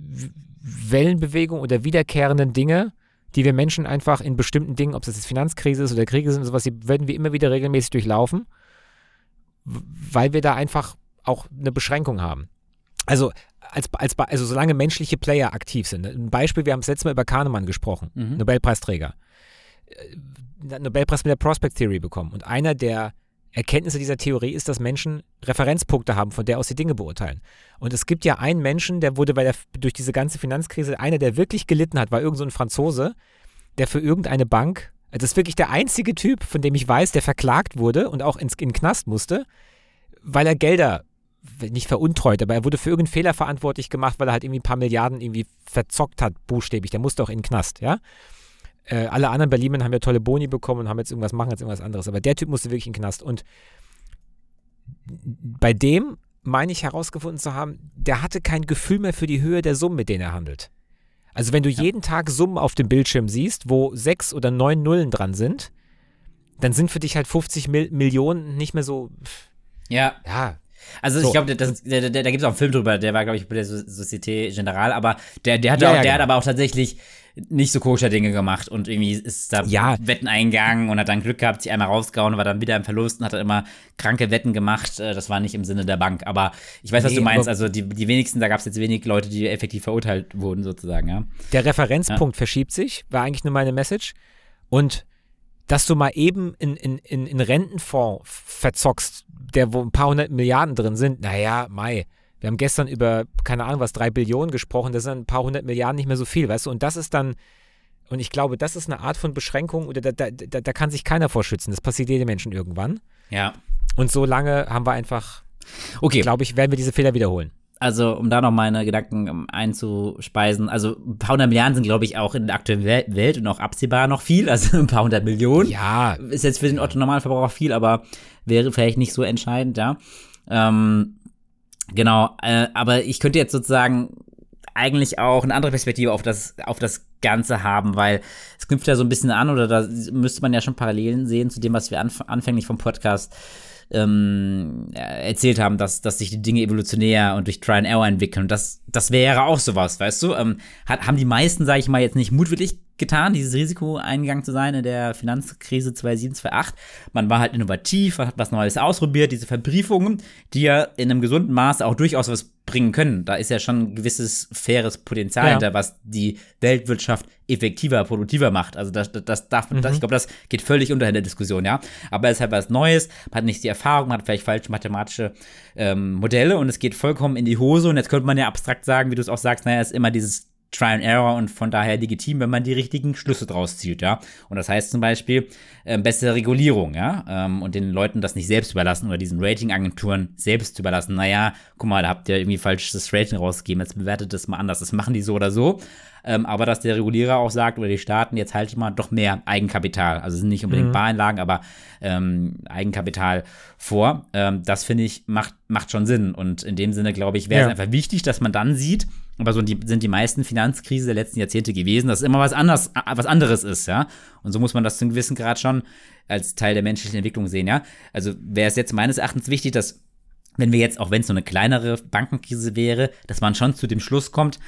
Wellenbewegung oder wiederkehrenden Dinge, die wir Menschen einfach in bestimmten Dingen, ob es jetzt Finanzkrise ist oder Kriege sind, sowas, die werden wir immer wieder regelmäßig durchlaufen, weil wir da einfach auch eine Beschränkung haben. Also, als, als, also solange menschliche Player aktiv sind. Ein Beispiel, wir haben das letzte Mal über Kahnemann gesprochen, Mhm. Nobelpreisträger. Nobelpreis mit der Prospect Theory bekommen. Und einer der Erkenntnisse dieser Theorie ist, dass Menschen Referenzpunkte haben, von der aus sie Dinge beurteilen. Und es gibt ja einen Menschen, der wurde bei der, durch diese ganze Finanzkrise, einer, der wirklich gelitten hat, war irgend so Franzose, der für irgendeine Bank, das ist wirklich der einzige Typ, von dem ich weiß, der verklagt wurde und auch ins, in den Knast musste, weil er Gelder nicht veruntreut, aber er wurde für irgendeinen Fehler verantwortlich gemacht, weil er halt irgendwie ein paar Milliarden irgendwie verzockt hat, buchstäblich. Der musste auch in den Knast, ja. Äh, alle anderen Berliner haben ja tolle Boni bekommen und haben jetzt irgendwas, machen jetzt irgendwas anderes. Aber der Typ musste wirklich in den Knast. Und bei dem meine ich herausgefunden zu haben, der hatte kein Gefühl mehr für die Höhe der Summen, mit denen er handelt. Also wenn du jeden Tag Summen auf dem Bildschirm siehst, wo sechs oder neun Nullen dran sind, dann sind für dich halt 50 Mil Millionen nicht mehr so, Ja, ja, Also So. ich glaube, da, da, da gibt es auch einen Film drüber, der war, glaube ich, bei der So- Société Générale, aber der, der, hat, Ja, auch, ja, der genau. hat aber auch tatsächlich nicht so koscher Dinge gemacht und irgendwie ist da Ja. Wetten eingegangen und hat dann Glück gehabt, sich einmal rausgehauen, war dann wieder im Verlust und hat dann immer kranke Wetten gemacht. Äh, Das war nicht im Sinne der Bank. Aber ich weiß, was Nee, du meinst. Also die, die wenigsten, da gab es jetzt wenig Leute, die effektiv verurteilt wurden, sozusagen, ja. Der Referenzpunkt verschiebt sich, war eigentlich nur meine Message. Und dass du mal eben in, in, in, in Rentenfonds verzockst, der wo ein paar hundert Milliarden drin sind, naja, Mai. Wir haben gestern über, keine Ahnung was, drei Billionen gesprochen, das sind ein paar hundert Milliarden nicht mehr so viel, weißt du? Und das ist dann, und ich glaube, das ist eine Art von Beschränkung, oder da, da, da, da kann sich keiner vorschützen. Das passiert jedem Menschen irgendwann. Ja. Und so lange haben wir einfach, Okay. glaube ich, werden wir diese Fehler wiederholen. Also, um da noch meine Gedanken ähm, einzuspeisen, also ein paar hundert Milliarden sind, glaube ich, auch in der aktuellen Wel- Welt und auch absehbar noch viel, also ein paar hundert Millionen. Ja, Ist jetzt für den Otto-Normalverbraucher viel, aber wäre vielleicht nicht so entscheidend, ja. Ähm, genau, äh, aber ich könnte jetzt sozusagen eigentlich auch eine andere Perspektive auf das, auf das Ganze haben, weil es knüpft ja so ein bisschen an, oder da müsste man ja schon Parallelen sehen zu dem, was wir anf anfänglich vom Podcast ähm, äh, erzählt haben, dass, dass sich die Dinge evolutionär und durch Try and Error entwickeln. Das, das wäre auch sowas, weißt du? Ähm, hat, haben die meisten, sage ich mal, jetzt nicht mutwillig getan, dieses Risiko eingegangen zu sein in der Finanzkrise 2007, 2008. Man war halt innovativ, man hat was Neues ausprobiert, diese Verbriefungen, die ja in einem gesunden Maße auch durchaus was bringen können. Da ist ja schon ein gewisses faires Potenzial Ja. hinter, was die Weltwirtschaft effektiver, produktiver macht. Also das, das, darf, das, ich glaube, das geht völlig unter in der Diskussion, ja. Aber es ist halt was Neues, man hat nicht die Erfahrung, man hat vielleicht falsche mathematische ähm, Modelle und es geht vollkommen in die Hose. Und jetzt könnte man ja abstrakt sagen, wie du es auch sagst, naja, es ist immer dieses Try and Error und von daher legitim, wenn man die richtigen Schlüsse draus zieht, ja. Und das heißt zum Beispiel ähm, bessere Regulierung, ja, ähm, und den Leuten das nicht selbst überlassen oder diesen Ratingagenturen selbst überlassen. Naja, guck mal, da habt ihr irgendwie falsches Rating rausgegeben, jetzt bewertet das mal anders. Das machen die so oder so. Ähm, aber dass der Regulierer auch sagt oder die Staaten, jetzt haltet mal doch mehr Eigenkapital, also es sind nicht unbedingt Bareinlagen, aber ähm, Eigenkapital vor. Ähm, das finde ich macht, macht schon Sinn. Und in dem Sinne, glaube ich, wäre es Ja. einfach wichtig, dass man dann sieht, aber so die, sind die meisten Finanzkrisen der letzten Jahrzehnte gewesen, dass es immer was, anders, was anderes ist, ja. Und so muss man das zu einem gewissen Grad schon als Teil der menschlichen Entwicklung sehen, ja. Also wäre es jetzt meines Erachtens wichtig, dass wenn wir jetzt, auch wenn es so eine kleinere Bankenkrise wäre, dass man schon zu dem Schluss kommt,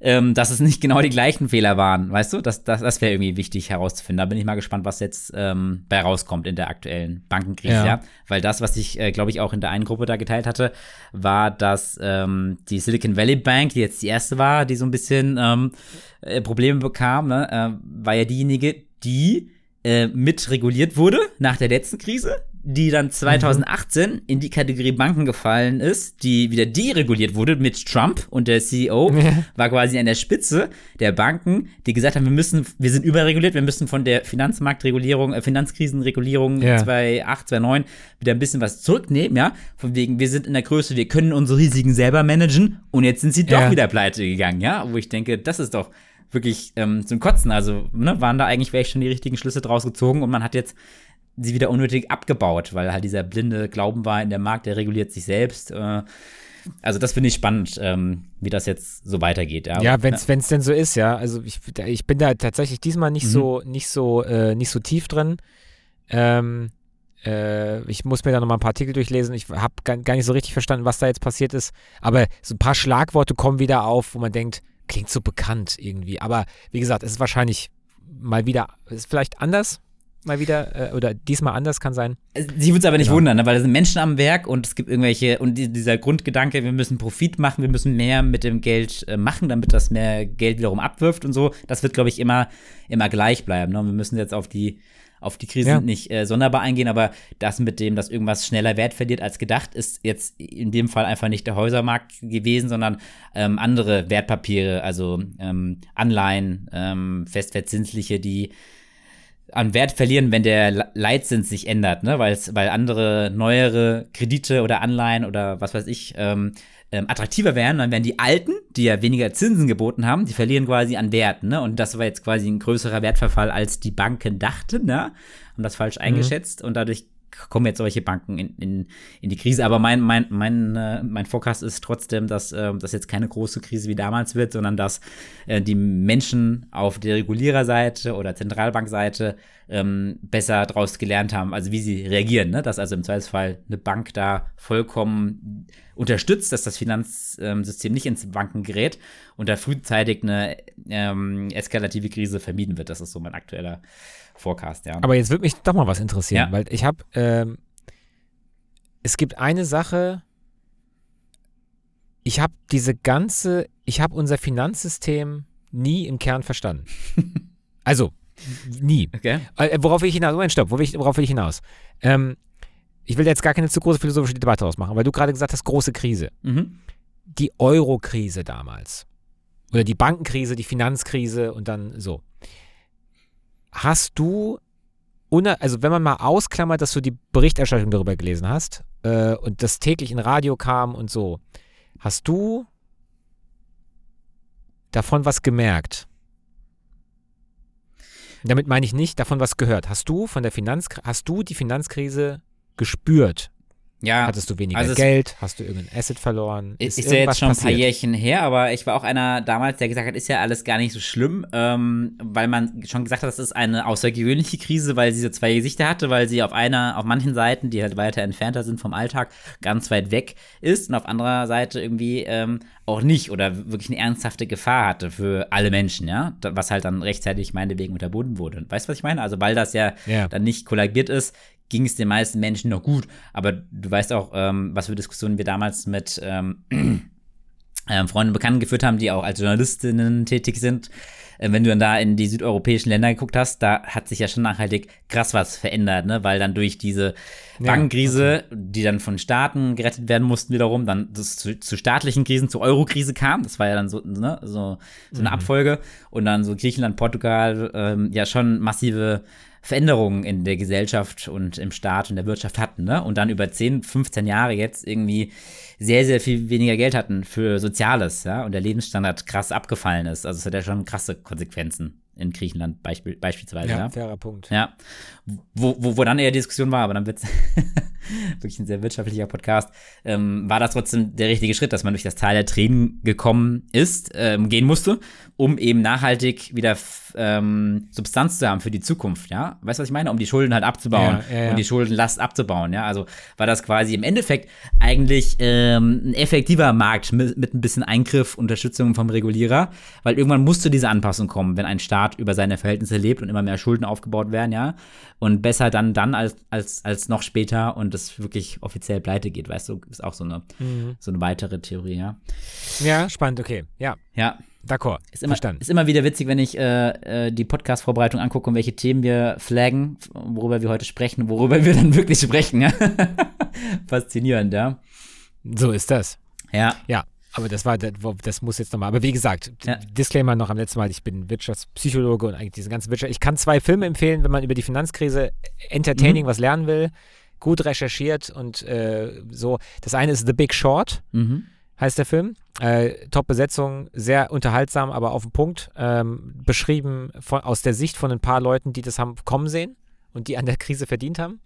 ähm, dass es nicht genau die gleichen Fehler waren, weißt du? Das, das, das wäre irgendwie wichtig herauszufinden. Da bin ich mal gespannt, was jetzt ähm, bei rauskommt in der aktuellen Bankenkrise, ja. ja? Weil das, was ich, äh, glaube ich, auch in der einen Gruppe da geteilt hatte, war, dass ähm, die Silicon Valley Bank, die jetzt die erste war, die so ein bisschen ähm, äh, Probleme bekam, ne, äh, war ja diejenige, die äh, mit reguliert wurde nach der letzten Krise, die dann 2018 mhm. in die Kategorie Banken gefallen ist, die wieder dereguliert wurde mit Trump und der CEO ja. war quasi an der Spitze der Banken, die gesagt haben, wir müssen, wir sind überreguliert, wir müssen von der Finanzmarktregulierung, äh, Finanzkrisenregulierung ja. 2008, 2009 wieder ein bisschen was zurücknehmen, ja, von wegen, wir sind in der Größe, wir können unsere Risiken selber managen und jetzt sind sie doch ja. wieder pleite gegangen, ja, wo ich denke, das ist doch wirklich ähm, zum Kotzen. Also ne, waren da eigentlich vielleicht schon die richtigen Schlüsse draus gezogen und man hat jetzt sie wieder unnötig abgebaut, weil halt dieser blinde Glauben war, in der Markt, der reguliert sich selbst. Äh, also das finde ich spannend, ähm, wie das jetzt so weitergeht. Ja, ja wenn es ja. denn so ist, ja. Also ich, ich bin da tatsächlich diesmal nicht mhm. so, nicht so, äh, nicht so tief drin. Ähm, äh, ich muss mir da noch mal ein paar Artikel durchlesen. Ich habe gar, gar nicht so richtig verstanden, was da jetzt passiert ist. Aber so ein paar Schlagworte kommen wieder auf, wo man denkt, klingt so bekannt irgendwie. Aber wie gesagt, es ist wahrscheinlich mal wieder, ist vielleicht anders, mal wieder, äh, oder diesmal anders kann sein. Sie wird es aber nicht genau. wundern, ne? weil es sind Menschen am Werk und es gibt irgendwelche, und dieser Grundgedanke, wir müssen Profit machen, wir müssen mehr mit dem Geld äh, machen, damit das mehr Geld wiederum abwirft und so, das wird, glaube ich, immer, immer gleich bleiben. Ne? Und wir müssen jetzt auf die auf die Krise ja. nicht äh, sonderbar eingehen, aber das mit dem, dass irgendwas schneller Wert verliert als gedacht, ist jetzt in dem Fall einfach nicht der Häusermarkt gewesen, sondern ähm, andere Wertpapiere, also ähm, Anleihen, ähm, festverzinsliche, die an Wert verlieren, wenn der Leitzins sich ändert, ne? Weil's, weil andere neuere Kredite oder Anleihen oder was weiß ich ähm, ähm, attraktiver wären, dann wären die alten, die ja weniger Zinsen geboten haben, die verlieren quasi an Wert, ne? Und das war jetzt quasi ein größerer Wertverfall, als die Banken dachten, ne? Haben das falsch mhm. eingeschätzt und dadurch kommen jetzt solche Banken in, in, in die Krise. Aber mein, mein, mein, äh, mein Forecast ist trotzdem, dass äh, das jetzt keine große Krise wie damals wird, sondern dass äh, die Menschen auf der Reguliererseite oder Zentralbankseite ähm, besser daraus gelernt haben, also wie sie reagieren. Ne? Dass also im Zweifelsfall eine Bank da vollkommen unterstützt, dass das Finanzsystem nicht ins Banken gerät und da frühzeitig eine ähm, eskalative Krise vermieden wird. Das ist so mein aktueller Forecast, ja. Aber jetzt würde mich doch mal was interessieren, ja. weil ich habe, ähm, es gibt eine Sache, ich habe diese ganze, ich habe unser Finanzsystem nie im Kern verstanden. also, nie. Okay. Äh, worauf will ich hinaus? Moment, stopp, worauf will ich, worauf will ich hinaus? Ähm, ich will jetzt gar keine zu große philosophische Debatte ausmachen, weil du gerade gesagt hast, große Krise. Mhm. Die Euro-Krise damals. Oder die Bankenkrise, die Finanzkrise und dann so. Hast du, also wenn man mal ausklammert, dass du die Berichterstattung darüber gelesen hast äh, und das täglich in Radio kam und so, hast du davon was gemerkt? Damit meine ich nicht davon was gehört. Hast du von der Finanz hast du die Finanzkrise gespürt? Ja. Hattest du weniger also Geld? Hast du irgendein Asset verloren? Ist, ist ja jetzt schon passiert? ein paar Jährchen her, aber ich war auch einer damals, der gesagt hat, ist ja alles gar nicht so schlimm, ähm, weil man schon gesagt hat, das ist eine außergewöhnliche Krise, weil sie so zwei Gesichter hatte, weil sie auf einer, auf manchen Seiten, die halt weiter entfernter sind vom Alltag, ganz weit weg ist und auf anderer Seite irgendwie ähm, auch nicht oder wirklich eine ernsthafte Gefahr hatte für alle Menschen, ja, was halt dann rechtzeitig meinetwegen unterbunden wurde. Weißt du, was ich meine? Also weil das ja yeah. dann nicht kollabiert ist, ging es den meisten Menschen noch gut. Aber du weißt auch, ähm, was für Diskussionen wir damals mit ähm, ähm, Freunden und Bekannten geführt haben, die auch als Journalistinnen tätig sind. Äh, wenn du dann da in die südeuropäischen Länder geguckt hast, da hat sich ja schon nachhaltig krass was verändert, ne? Weil dann durch diese Bankenkrise, okay. die dann von Staaten gerettet werden mussten, wiederum, dann zu, zu, staatlichen Krisen, zur Eurokrise kam. Das war ja dann so, ne, so, so eine mhm. Abfolge. Und dann so Griechenland, Portugal, ähm, ja schon massive Veränderungen in der Gesellschaft und im Staat und der Wirtschaft hatten, ne? Und dann über 10, 15 Jahre jetzt irgendwie sehr, sehr viel weniger Geld hatten für Soziales, ja, und der Lebensstandard krass abgefallen ist. Also es hat ja schon krasse Konsequenzen in Griechenland beisp beispielsweise. Ja, ja, fairer Punkt. Ja. Wo, wo, wo dann eher Diskussion war, aber dann wird's. wirklich ein sehr wirtschaftlicher Podcast, ähm, war das trotzdem der richtige Schritt, dass man durch das Tal der Tränen gekommen ist, ähm, gehen musste, um eben nachhaltig wieder ähm, Substanz zu haben für die Zukunft, ja. Weißt du, was ich meine? Um die Schulden halt abzubauen, Ja, ja, ja. um die Schuldenlast abzubauen, ja. Also war das quasi im Endeffekt eigentlich ähm, ein effektiver Markt mit, mit ein bisschen Eingriff, Unterstützung vom Regulierer, weil irgendwann musste diese Anpassung kommen, wenn ein Staat über seine Verhältnisse lebt und immer mehr Schulden aufgebaut werden, ja. Und besser dann dann als, als, als noch später und das wirklich offiziell pleite geht, weißt du, ist auch so eine, so eine weitere Theorie, ja. Ja, spannend, okay. Ja, Ja, d'accord. ist immer, Verstanden. ist immer wieder witzig, wenn ich äh, äh, die Podcast-Vorbereitung angucke und welche Themen wir flaggen, worüber wir heute sprechen, worüber wir dann wirklich sprechen. Ja? Faszinierend, ja. So ist das. Ja, Ja, aber das war, das, muss jetzt nochmal. Aber wie gesagt, Ja. Disclaimer noch am letzten Mal, ich bin Wirtschaftspsychologe und eigentlich diese ganze Wirtschaft. Ich kann zwei Filme empfehlen, wenn man über die Finanzkrise entertaining Mhm. was lernen will. Gut recherchiert und äh, so. Das eine ist The Big Short, mhm. heißt der Film. Äh, Top-Besetzung, sehr unterhaltsam, aber auf den Punkt. Ähm, beschrieben von, aus der Sicht von ein paar Leuten, die das haben kommen sehen und die an der Krise verdient haben.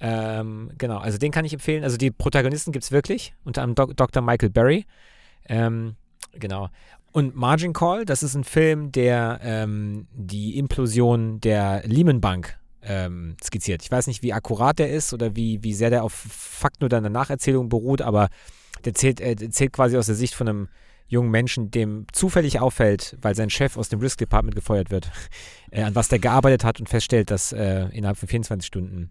Ähm, genau, also den kann ich empfehlen. Also die Protagonisten gibt es wirklich, unter anderem Dr. Michael Berry. Ähm, genau. Und Margin Call, das ist ein Film, der ähm, die Implosion der Lehman Bank ähm, skizziert. Ich weiß nicht, wie akkurat der ist oder wie, wie sehr der auf Fakten oder einer Nacherzählung beruht, aber der zählt, äh, der zählt quasi aus der Sicht von einem jungen Menschen, dem zufällig auffällt, weil sein Chef aus dem Risk Department gefeuert wird, äh, an was der gearbeitet hat und feststellt, dass äh, innerhalb von 24 Stunden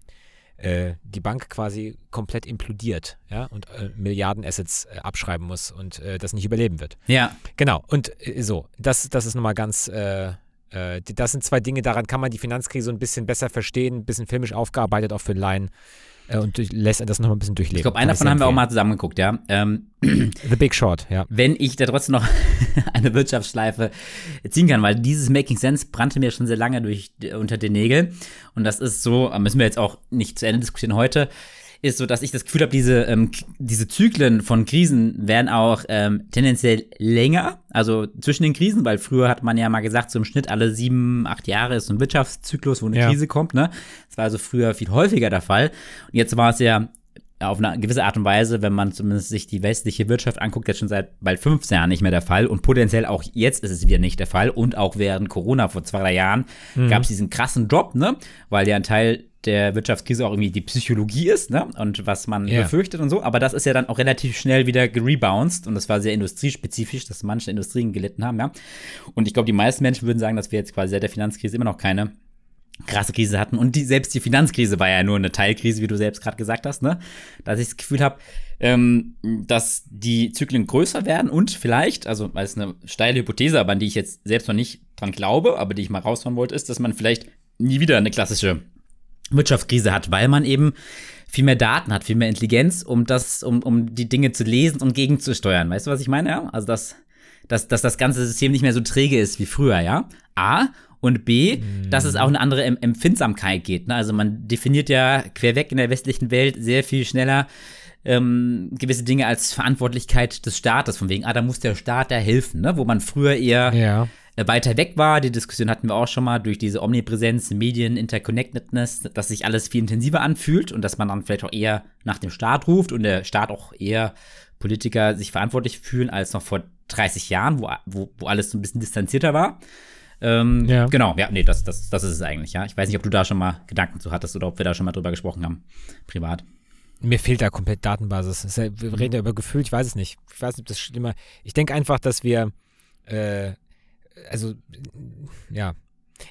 äh, die Bank quasi komplett implodiert ja, und äh, Milliarden Assets äh, abschreiben muss und äh, das nicht überleben wird. ja, Genau, und äh, so, das, das ist nochmal ganz, äh, das sind zwei Dinge, daran kann man die Finanzkrise ein bisschen besser verstehen, ein bisschen filmisch aufgearbeitet, auch für Laien und durch, lässt das nochmal ein bisschen durchleben. ich glaube, einen davon haben wir auch mal zusammen geguckt, ja. Ähm, The Big Short, ja. wenn ich da trotzdem noch eine Wirtschaftsschleife ziehen kann, weil dieses Making Sense brannte mir schon sehr lange durch, unter den Nägeln. Und das ist so, äh, müssen wir jetzt auch nicht zu Ende diskutieren heute, ist so, dass ich das Gefühl habe, diese, ähm, diese Zyklen von Krisen werden auch ähm, tendenziell länger, also zwischen den Krisen, weil früher hat man ja mal gesagt, so im Schnitt alle sieben, acht Jahre ist so ein Wirtschaftszyklus, wo eine Ja. Krise kommt, ne? Das war also früher viel häufiger der Fall. Und jetzt war es ja auf eine gewisse Art und Weise, wenn man zumindest sich die westliche Wirtschaft anguckt, jetzt schon seit bald 15 Jahren nicht mehr der Fall und potenziell auch jetzt ist es wieder nicht der Fall und auch während Corona vor zwei, drei Jahren gab es diesen krassen Drop, ne, weil ja ein Teil der Wirtschaftskrise auch irgendwie die Psychologie ist, ne, und was man Ja. befürchtet und so, aber das ist ja dann auch relativ schnell wieder gerebounced und das war sehr industriespezifisch, dass manche Industrien gelitten haben, ja, und ich glaube, die meisten Menschen würden sagen, dass wir jetzt quasi seit der Finanzkrise immer noch keine krasse Krise hatten. Und die, selbst die Finanzkrise war ja nur eine Teilkrise, wie du selbst gerade gesagt hast, ne? Dass ich das Gefühl habe, ähm, dass die Zyklen größer werden und vielleicht, also weil es eine steile Hypothese, aber an die ich jetzt selbst noch nicht dran glaube, aber die ich mal raushauen wollte, ist, dass man vielleicht nie wieder eine klassische Wirtschaftskrise hat, weil man eben viel mehr Daten hat, viel mehr Intelligenz, um das, um, um die Dinge zu lesen und gegenzusteuern. Weißt du, was ich meine? Ja? Also dass, dass, dass das ganze System nicht mehr so träge ist wie früher, ja? A. Und B, dass es auch eine andere em Empfindsamkeit geht. Ne? Also man definiert ja querweg in der westlichen Welt sehr viel schneller ähm, gewisse Dinge als Verantwortlichkeit des Staates, von wegen, ah, da muss der Staat da helfen, ne? wo man früher eher Ja. Äh, weiter weg war. Die Diskussion hatten wir auch schon mal durch diese Omnipräsenz, Medien, Interconnectedness, dass sich alles viel intensiver anfühlt und dass man dann vielleicht auch eher nach dem Staat ruft und der Staat auch eher Politiker sich verantwortlich fühlen als noch vor 30 Jahren, wo, wo, wo alles so ein bisschen distanzierter war. Ähm, Ja. Genau, ja, nee, das, das, das ist es eigentlich, ja. Ich weiß nicht, ob du da schon mal Gedanken zu hattest oder ob wir da schon mal drüber gesprochen haben, privat. Mir fehlt da komplett Datenbasis. Ja, wir reden ja über Gefühl, ich weiß es nicht. Ich weiß nicht, ob das schlimmer. Ich denke einfach, dass wir, äh, also, ja,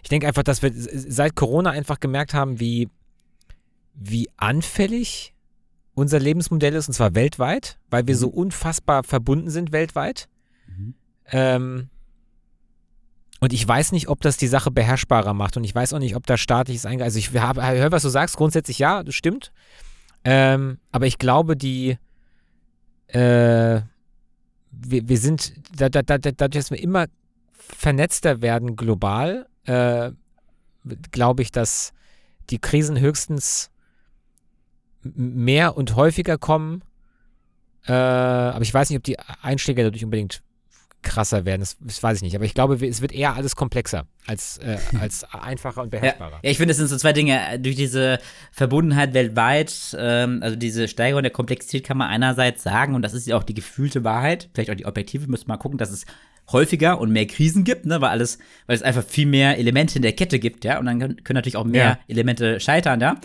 ich denke einfach, dass wir seit Corona einfach gemerkt haben, wie, wie anfällig unser Lebensmodell ist, und zwar weltweit, weil wir so unfassbar verbunden sind weltweit. Mhm. Ähm, und ich weiß nicht, ob das die Sache beherrschbarer macht. Und ich weiß auch nicht, ob da staatliches Eingreifen. Also ich höre, was du sagst. Grundsätzlich ja, das stimmt. Ähm, aber ich glaube, die, äh, wir, wir sind, da, da, da, dadurch, dass wir immer vernetzter werden global, äh, glaube ich, dass die Krisen höchstens mehr und häufiger kommen. Äh, aber ich weiß nicht, ob die Einschläge dadurch unbedingt krasser werden, das, das weiß ich nicht. Aber ich glaube, es wird eher alles komplexer als, äh, als einfacher und beherrschbarer. Ja, ich finde, es sind so zwei Dinge. Durch diese Verbundenheit weltweit, ähm, also diese Steigerung der Komplexität kann man einerseits sagen, und das ist ja auch die gefühlte Wahrheit, vielleicht auch die objektive, müssen wir mal gucken, dass es häufiger und mehr Krisen gibt, ne, weil alles, weil es einfach viel mehr Elemente in der Kette gibt, ja, und dann können, können natürlich auch mehr Ja. Elemente scheitern, ja.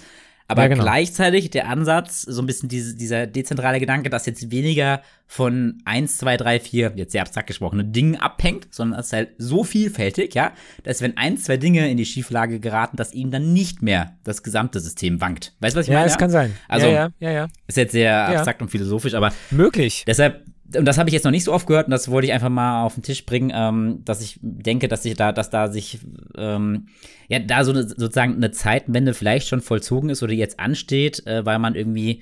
Aber Ja, genau. gleichzeitig der Ansatz, so ein bisschen diese, dieser dezentrale Gedanke, dass jetzt weniger von 1, 2, 3, 4, jetzt sehr abstrakt gesprochen, Dingen abhängt, sondern es ist halt so vielfältig, ja, dass wenn ein, zwei Dinge in die Schieflage geraten, dass ihnen dann nicht mehr das gesamte System wankt. Weißt du, was ich Ja, meine? es kann sein. Also- ja, ja, ja, ja. Ist jetzt sehr abstrakt und philosophisch, aber Möglich. Deshalb, und das habe ich jetzt noch nicht so oft gehört, und das wollte ich einfach mal auf den Tisch bringen, ähm, dass ich denke, dass sich da, dass da sich, ähm, ja, da so eine, sozusagen eine Zeitenwende vielleicht schon vollzogen ist oder jetzt ansteht, äh, weil man irgendwie,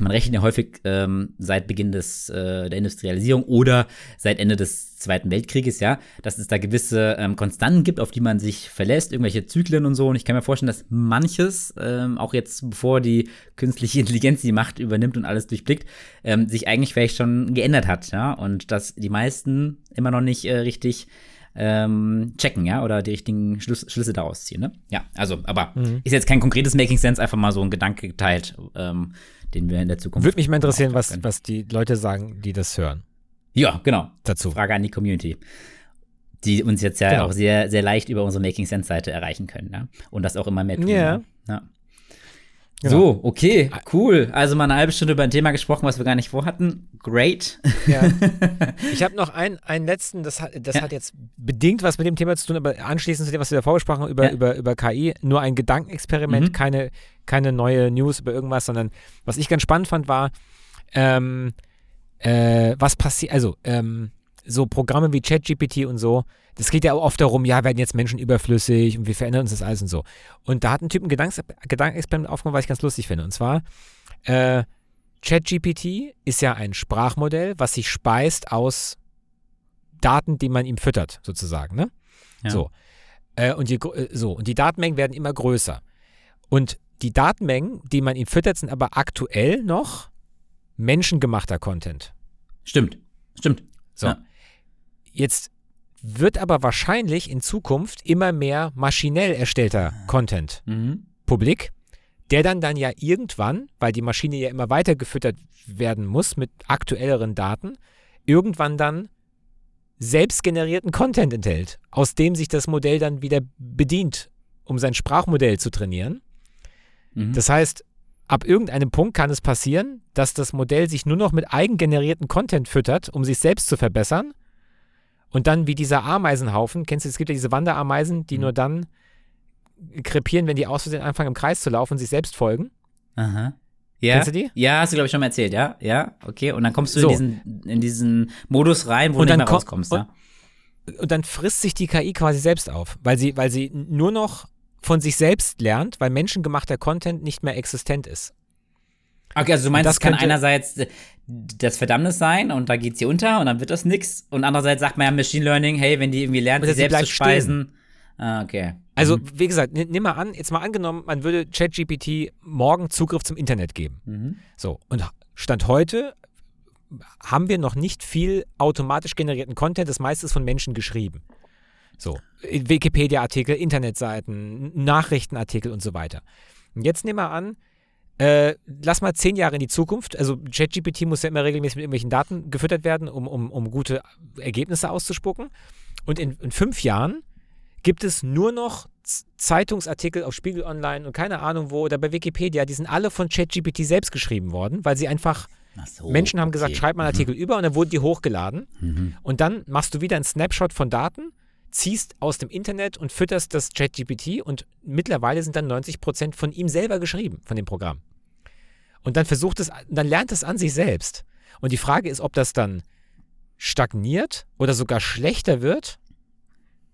man rechnet ja häufig ähm, seit Beginn des, äh, der Industrialisierung oder seit Ende des Zweiten Weltkrieges, ja, dass es da gewisse ähm, Konstanten gibt, auf die man sich verlässt, irgendwelche Zyklen und so. Und ich kann mir vorstellen, dass manches, ähm, auch jetzt bevor die künstliche Intelligenz die Macht übernimmt und alles durchblickt, ähm, sich eigentlich vielleicht schon geändert hat, ja. Und dass die meisten immer noch nicht äh, richtig ähm, checken, ja, oder die richtigen Schluss, Schlüsse daraus ziehen, ne? Ja, also, aber ist jetzt kein konkretes Making Sense, einfach mal so ein Gedanke geteilt, ähm, den wir in der Zukunft. Würde mich mal interessieren, was, was die Leute sagen, die das hören. Ja, genau. Dazu. Frage an die Community. Die uns jetzt ja Genau. auch sehr, sehr leicht über unsere Making Sense-Seite erreichen können, ja. Und das auch immer mehr tun. Ja. ne? ja. Genau. So, okay, cool. Also mal eine halbe Stunde über ein Thema gesprochen, was wir gar nicht vorhatten. Great. Ja. Ich habe noch einen, einen letzten, das, hat, das Ja. hat jetzt bedingt was mit dem Thema zu tun, aber anschließend zu dem, was wir davor besprochen haben, über, Ja. über, über KI, nur ein Gedankenexperiment, Mhm. keine, keine neue News über irgendwas, sondern was ich ganz spannend fand, war, ähm, äh, was passiert, also ähm, so Programme wie ChatGPT und so, das geht ja auch oft darum, ja, werden jetzt Menschen überflüssig und wir verändern uns das alles und so. Und da hat ein Typ ein Gedankens Gedankenexperiment aufgemacht, was ich ganz lustig finde. Und zwar, äh, ChatGPT ist ja ein Sprachmodell, was sich speist aus Daten, die man ihm füttert, sozusagen. Ne? Ja. So. Äh, und, gr- äh, so. Und die Datenmengen werden immer größer. Und die Datenmengen, die man ihm füttert, sind aber aktuell noch menschengemachter Content. Stimmt. Stimmt. So. Ja. Jetzt wird aber wahrscheinlich in Zukunft immer mehr maschinell erstellter Content Mhm. publik, der dann dann ja irgendwann, weil die Maschine ja immer weiter gefüttert werden muss mit aktuelleren Daten, irgendwann dann selbstgenerierten Content enthält, aus dem sich das Modell dann wieder bedient, um sein Sprachmodell zu trainieren. Mhm. Das heißt, ab irgendeinem Punkt kann es passieren, dass das Modell sich nur noch mit eigengenerierten Content füttert, um sich selbst zu verbessern. Und dann wie dieser Ameisenhaufen, kennst du, es gibt ja diese Wanderameisen, die Mhm. nur dann krepieren, wenn die aus Versehen anfangen im Kreis zu laufen und sich selbst folgen. Aha. Ja. Kennst du die? Ja, hast du, glaube ich, schon mal erzählt, ja? Ja, okay. Und dann kommst du So. in, diesen, in diesen Modus rein, wo Und du dann nicht mehr komm- rauskommst, und- ja? Und dann frisst sich die KI quasi selbst auf, weil sie, weil sie nur noch von sich selbst lernt, weil menschengemachter Content nicht mehr existent ist. Okay, also du meinst, das es kann einerseits das Verdammnis sein und da geht sie unter und dann wird das nix. Und andererseits sagt man ja Machine Learning, hey, wenn die irgendwie lernt, sich sie selbst zu speisen. Ah, okay. Also, Mhm. wie gesagt, nimm nimm mal an, jetzt mal angenommen, man würde ChatGPT morgen Zugriff zum Internet geben. Mhm. So, und Stand heute haben wir noch nicht viel automatisch generierten Content, das meiste ist von Menschen geschrieben. So, Wikipedia-Artikel, Internetseiten, Nachrichtenartikel und so weiter. Und jetzt nehmen wir an, äh, lass mal zehn Jahre in die Zukunft. Also ChatGPT muss ja immer regelmäßig mit irgendwelchen Daten gefüttert werden, um, um, um gute Ergebnisse auszuspucken. Und in, in fünf Jahren gibt es nur noch Zeitungsartikel auf Spiegel Online und keine Ahnung wo oder bei Wikipedia, die sind alle von ChatGPT selbst geschrieben worden, weil sie einfach, Ach so, Menschen haben okay. gesagt, schreib mal einen Artikel über und dann wurden die hochgeladen. Mhm. Und dann machst du wieder einen Snapshot von Daten, ziehst aus dem Internet und fütterst das ChatGPT und mittlerweile sind dann 90% von ihm selber geschrieben, von dem Programm. Und dann versucht es, dann lernt es an sich selbst. Und die Frage ist, ob das dann stagniert oder sogar schlechter wird,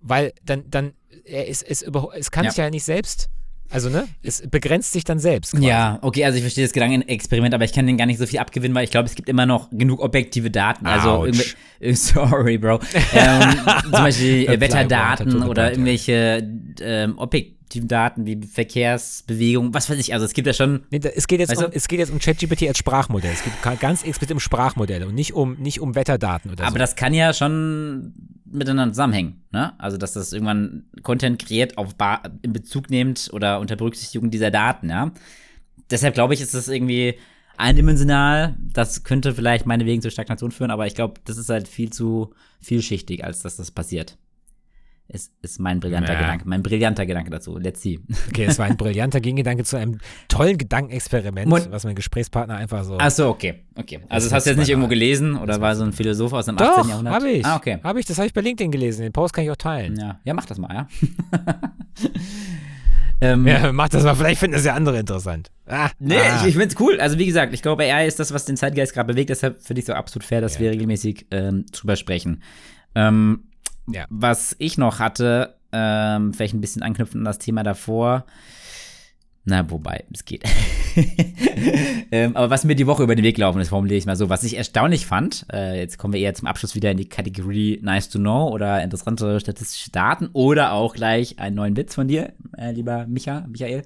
weil dann, dann, es, über, es kann Ja. sich ja nicht selbst, also ne, es begrenzt sich dann selbst. quasi. Ja, okay, also ich verstehe das Gedankenexperiment, aber ich kann den gar nicht so viel abgewinnen, weil ich glaube, es gibt immer noch genug objektive Daten. Also sorry, Bro. ähm, zum Beispiel äh, Wetterdaten oder irgendwelche ähm, Objek objektiven Daten wie Verkehrsbewegung, was weiß ich. Also es gibt ja schon. Nee, da- es, geht jetzt Weißt du? um, es geht jetzt um ChatGPT als Sprachmodell. Es geht ganz explizit um Sprachmodelle und nicht um, nicht um Wetterdaten oder Aber so. das kann ja schon miteinander zusammenhängen, ne? Also dass das irgendwann Content kreiert auf ba in Bezug nimmt oder unter Berücksichtigung dieser Daten, ja. Deshalb glaube ich, ist das irgendwie eindimensional. Das könnte vielleicht meinetwegen zur Stagnation führen, aber ich glaube, das ist halt viel zu vielschichtig, als dass das passiert. Ist, ist mein brillanter Ja. Gedanke, mein brillanter Gedanke dazu. Let's see. Okay, es war ein brillanter Gegengedanke zu einem tollen Gedankenexperiment, Mon- was mein Gesprächspartner einfach so. Ach so, okay, okay. Also Das das hast du jetzt nicht irgendwo gelesen oder war so ein Philosoph aus dem 18. Doch, Jahrhundert? habe ich. Ah, okay. Habe ich, das habe ich bei LinkedIn gelesen. Den Post kann ich auch teilen. Ja, ja mach das mal, ja. ähm, Ja, mach das mal, vielleicht finden das ja andere interessant. Ah, Nee, ah. ich, ich find's cool. Also wie gesagt, ich glaube, AI ist das, was den Zeitgeist gerade bewegt. Deshalb finde ich so absolut fair, dass Ja. wir regelmäßig ähm, drüber sprechen. Ähm, Ja. Was ich noch hatte, ähm, vielleicht ein bisschen anknüpfen an das Thema davor. Na, wobei, es geht. ähm, aber was mir die Woche über den Weg gelaufen ist, formuliere ich mal so, was ich erstaunlich fand, äh, jetzt kommen wir eher zum Abschluss wieder in die Kategorie Nice to Know oder interessante statistische Daten oder auch gleich einen neuen Witz von dir, äh, lieber Micha, Michael.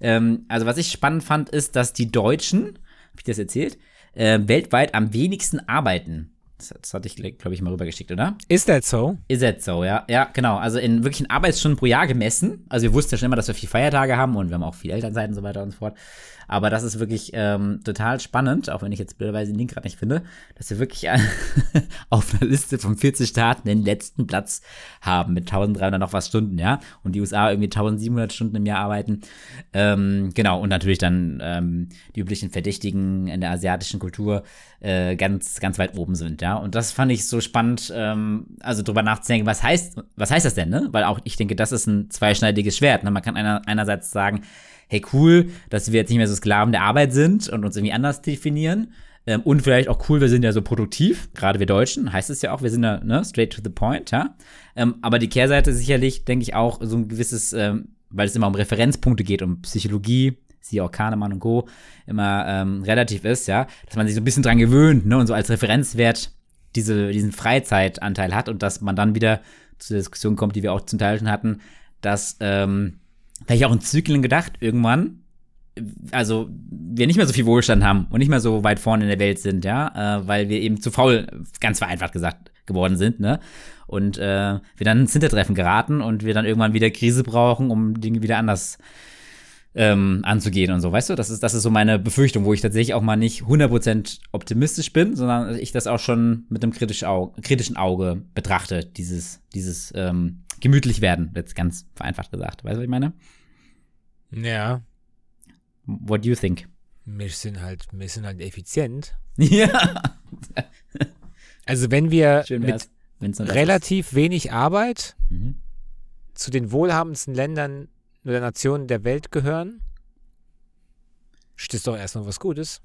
Ähm, also was ich spannend fand, ist, dass die Deutschen, habe ich das erzählt, äh, weltweit am wenigsten arbeiten. Das, das hatte ich, glaube ich, mal rübergeschickt, oder? Ist that so? Ist it so, ja. Ja, genau. Also in wirklichen Arbeitsstunden pro Jahr gemessen. Also wir wussten ja schon immer, dass wir viel Feiertage haben und wir haben auch viel Elternzeit und so weiter und so fort. Aber das ist wirklich ähm, total spannend, auch wenn ich jetzt blöderweise den Link gerade nicht finde, dass wir wirklich auf einer Liste von 40 Staaten den letzten Platz haben mit 1300 noch was Stunden, ja. Und die USA irgendwie 1700 Stunden im Jahr arbeiten. Ähm, genau, und natürlich dann ähm, die üblichen Verdächtigen in der asiatischen Kultur äh, ganz, ganz weit oben sind, ja. Und das fand ich so spannend, ähm, also drüber nachzudenken, was heißt, was heißt das denn, ne? Weil auch ich denke, das ist ein zweischneidiges Schwert. Ne? Man kann einer, einerseits sagen, hey cool, dass wir jetzt nicht mehr so Sklaven der Arbeit sind und uns irgendwie anders definieren. Ähm, und vielleicht auch cool, wir sind ja so produktiv, gerade wir Deutschen, heißt es ja auch, wir sind ja ne, straight to the point, ja. Ähm, aber die Kehrseite ist sicherlich, denke ich, auch so ein gewisses, ähm, weil es immer um Referenzpunkte geht, um Psychologie, siehe auch Kahnemann und Co., immer ähm, relativ ist, ja, dass man sich so ein bisschen dran gewöhnt, ne, und so als Referenzwert diese, diesen Freizeitanteil hat und dass man dann wieder zu der Diskussion kommt, die wir auch zum Teil schon hatten, dass, ähm, vielleicht auch in Zyklen gedacht, irgendwann, also wir nicht mehr so viel Wohlstand haben und nicht mehr so weit vorne in der Welt sind, ja, äh, weil wir eben zu faul, ganz vereinfacht gesagt, geworden sind, ne? Und äh, wir dann ins Hintertreffen geraten und wir dann irgendwann wieder Krise brauchen, um Dinge wieder anders ähm, anzugehen und so, weißt du? Das ist, das ist so meine Befürchtung, wo ich tatsächlich auch mal nicht 100% optimistisch bin, sondern ich das auch schon mit einem kritisch Au kritischen Auge betrachte, dieses, dieses ähm, gemütlich werden, jetzt ganz vereinfacht gesagt. Weißt du, was ich meine? Ja. What do you think? Wir sind halt, wir sind halt effizient. ja. Also wenn wir mit relativ wenig Arbeit. Mhm. zu den wohlhabendsten Ländern oder Nationen der Welt gehören, das doch erstmal was Gutes.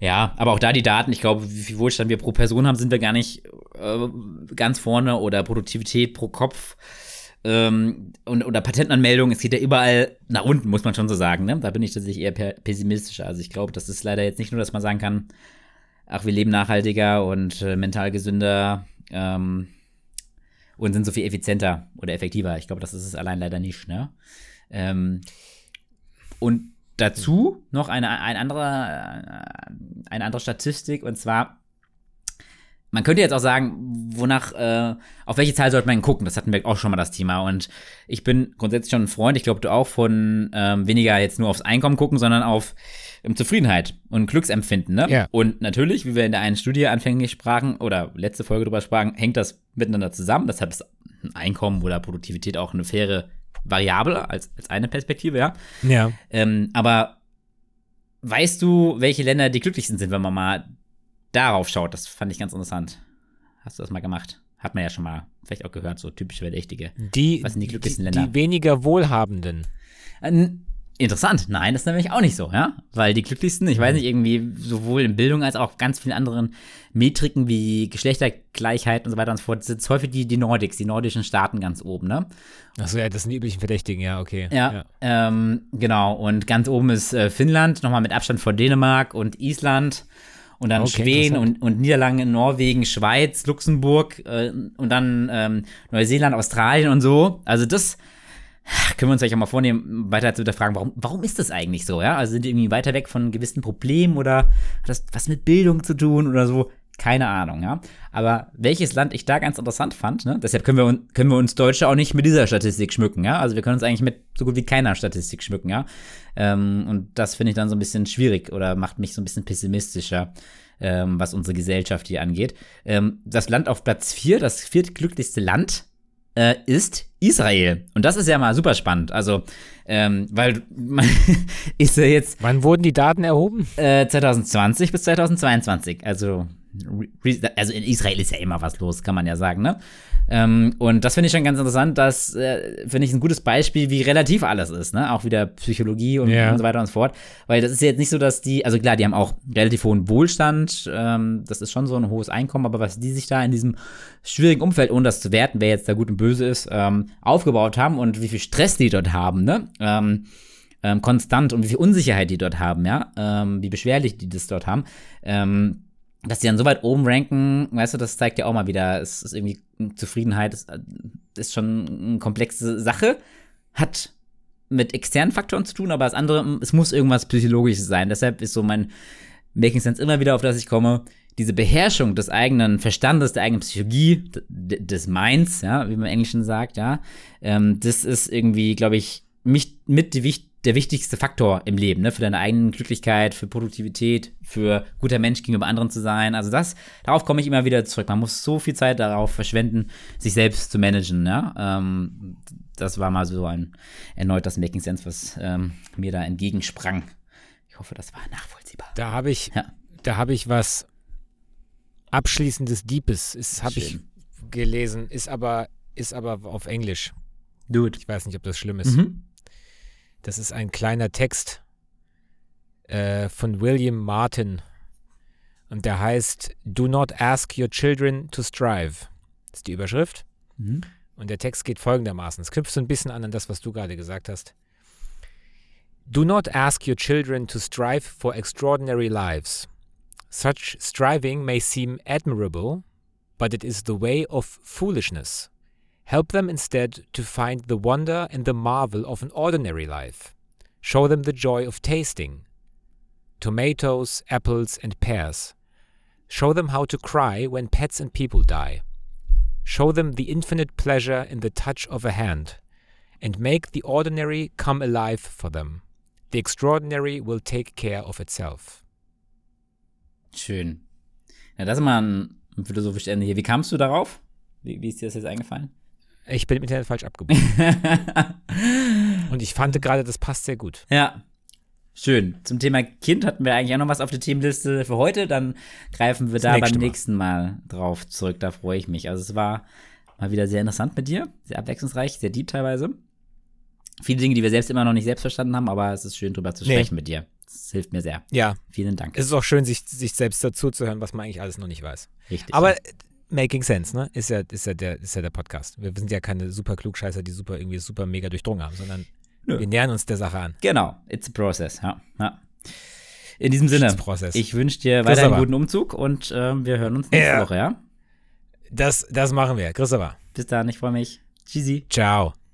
Ja, aber auch da die Daten, ich glaube, wie viel Wohlstand wir pro Person haben, sind wir gar nicht äh, ganz vorne oder Produktivität pro Kopf ähm, und, oder Patentanmeldung, es geht ja überall nach unten, muss man schon so sagen. Ne? Da bin ich tatsächlich eher pessimistischer. Also ich glaube, das ist leider jetzt nicht nur, dass man sagen kann, ach, wir leben nachhaltiger und äh, mental gesünder ähm, und sind so viel effizienter oder effektiver. Ich glaube, das ist es allein leider nicht. Ne? Ähm, und dazu noch eine, ein anderer, äh, eine andere Statistik und zwar, man könnte jetzt auch sagen, wonach, äh, auf welche Zahl sollte man gucken? Das hatten wir auch schon mal das Thema. Und ich bin grundsätzlich schon ein Freund, ich glaube, du auch von ähm, weniger jetzt nur aufs Einkommen gucken, sondern auf ähm, Zufriedenheit und Glücksempfinden. Ne? Ja. Und natürlich, wie wir in der einen Studie anfänglich sprachen oder letzte Folge drüber sprachen, hängt das miteinander zusammen. Deshalb ist ein Einkommen oder Produktivität auch eine faire Variable als, als eine Perspektive, ja. Ja. Ähm, aber weißt du, welche Länder die glücklichsten sind, wenn man mal darauf schaut? Das fand ich ganz interessant. Hast du das mal gemacht? Hat man ja schon mal vielleicht auch gehört, so typische Verdächtige. Die, Was sind die glücklichsten die, Länder? die weniger Wohlhabenden. Äh, interessant. Nein, das ist nämlich auch nicht so, ja? Weil die glücklichsten, ich weiß nicht, irgendwie sowohl in Bildung als auch ganz vielen anderen Metriken wie Geschlechtergleichheit und so weiter und so fort, sind häufig die, die Nordics, die nordischen Staaten ganz oben, ne? Achso, ja, das sind die üblichen Verdächtigen, ja, okay. Ja, Ähm, genau. Und ganz oben ist äh, Finnland, nochmal mit Abstand vor Dänemark und Island. Und dann Okay, Schweden und, und Niederlande, Norwegen, Schweiz, Luxemburg äh, und dann ähm, Neuseeland, Australien und so. Also das, können wir uns vielleicht auch mal vornehmen, weiter zu hinterfragen, warum, warum ist das eigentlich so, ja? Also sind die irgendwie weiter weg von gewissen Problemen oder hat das was mit Bildung zu tun oder so? Keine Ahnung, ja. Aber welches Land ich da ganz interessant fand, ne? deshalb können wir, können wir uns Deutsche auch nicht mit dieser Statistik schmücken, ja. Also wir können uns eigentlich mit so gut wie keiner Statistik schmücken, ja. Ähm, und das finde ich dann so ein bisschen schwierig oder macht mich so ein bisschen pessimistischer, ähm, was unsere Gesellschaft hier angeht. Ähm, das Land auf Platz 4, das viertglücklichste Land, äh, ist Israel. Und das ist ja mal super spannend. Also, ähm, weil man ist ja jetzt. Wann wurden die Daten erhoben? Äh, 2020 bis 2022. Also also in Israel ist ja immer was los, kann man ja sagen, ne? Ähm, und das finde ich schon ganz interessant, das äh, finde ich ein gutes Beispiel, wie relativ alles ist, ne? Auch wieder Psychologie und, Ja. und so weiter und so fort. Weil das ist jetzt nicht so, dass die, also klar, die haben auch relativ hohen Wohlstand, ähm, das ist schon so ein hohes Einkommen, aber was die sich da in diesem schwierigen Umfeld, ohne das zu werten, wer jetzt da gut und böse ist, ähm, aufgebaut haben und wie viel Stress die dort haben, ne? Ähm, ähm, konstant und wie viel Unsicherheit die dort haben, ja, ähm, wie beschwerlich die das dort haben, ähm, dass die dann so weit oben ranken, weißt du, das zeigt ja auch mal wieder, es ist irgendwie Zufriedenheit ist, ist schon eine komplexe Sache, hat mit externen Faktoren zu tun, aber das andere, es muss irgendwas Psychologisches sein. Deshalb ist so mein Making Sense immer wieder, auf das ich komme, diese Beherrschung des eigenen Verstandes, der eigenen Psychologie, des Minds, ja, wie man im Englischen sagt, ja, ähm, das ist irgendwie, glaube ich, mich, mit die, wich- der wichtigste Faktor im Leben, ne, für deine eigene Glücklichkeit, für Produktivität, für guter Mensch gegenüber anderen zu sein. Also das, darauf komme ich immer wieder zurück. Man muss so viel Zeit darauf verschwenden, sich selbst zu managen, ja. Ähm, das war mal so ein erneut das Making Sense, was ähm, mir da entgegensprang. Ich hoffe, das war nachvollziehbar. Da habe ich, Ja. da habe ich was abschließendes Deepes. Ist habe ich gelesen, ist aber ist aber auf Englisch. Dude. Ich weiß nicht, ob das schlimm ist. Mhm. Das ist ein kleiner Text äh, von William Martin und der heißt Do not ask your children to strive. Das ist die Überschrift. Mhm. Und der Text geht folgendermaßen. Es knüpft so ein bisschen an an das, was du gerade gesagt hast. Do not ask your children to strive for extraordinary lives. Such striving may seem admirable, but it is the way of foolishness. Help them instead to find the wonder and the marvel of an ordinary life. Show them the joy of tasting tomatoes, apples, and pears. Show them how to cry when pets and people die. Show them the infinite pleasure in the touch of a hand, and make the ordinary come alive for them. The extraordinary will take care of itself. Schön. Ja, das ist mal ein, philosophisches Ende hier. Wie kamst du darauf? Wie, wie ist dir das jetzt eingefallen? Ich bin im Internet falsch abgebogen. Und ich fand gerade, das passt sehr gut. ja. Schön. Zum Thema Kind hatten wir eigentlich auch noch was auf der Themenliste für heute. Dann greifen wir da nächste beim nächsten Mal drauf zurück. Da freue ich mich. Also es war mal wieder sehr interessant mit dir. Sehr abwechslungsreich, sehr deep teilweise. Viele Dinge, die wir selbst immer noch nicht selbst verstanden haben, aber es ist schön drüber zu Nee. sprechen mit dir. Das hilft mir sehr. Ja, Vielen Dank. es ist auch schön, sich, sich selbst dazu zu hören, was man eigentlich alles noch nicht weiß. Richtig. Aber Making Sense, ne? Ist ja, ist ja, der, ist ja der Podcast. Wir sind ja keine super Klugscheißer, die super irgendwie super mega durchdrungen haben, sondern Nö. wir nähern uns der Sache an. Genau, it's a process. Ja, ja. In diesem Sinne, process. ich wünsche dir weiterhin aber. guten Umzug und ähm, wir hören uns nächste Ja. Woche, ja? Das, das machen wir. Christopher. Bis dann, ich freue mich. Tschüssi. Ciao.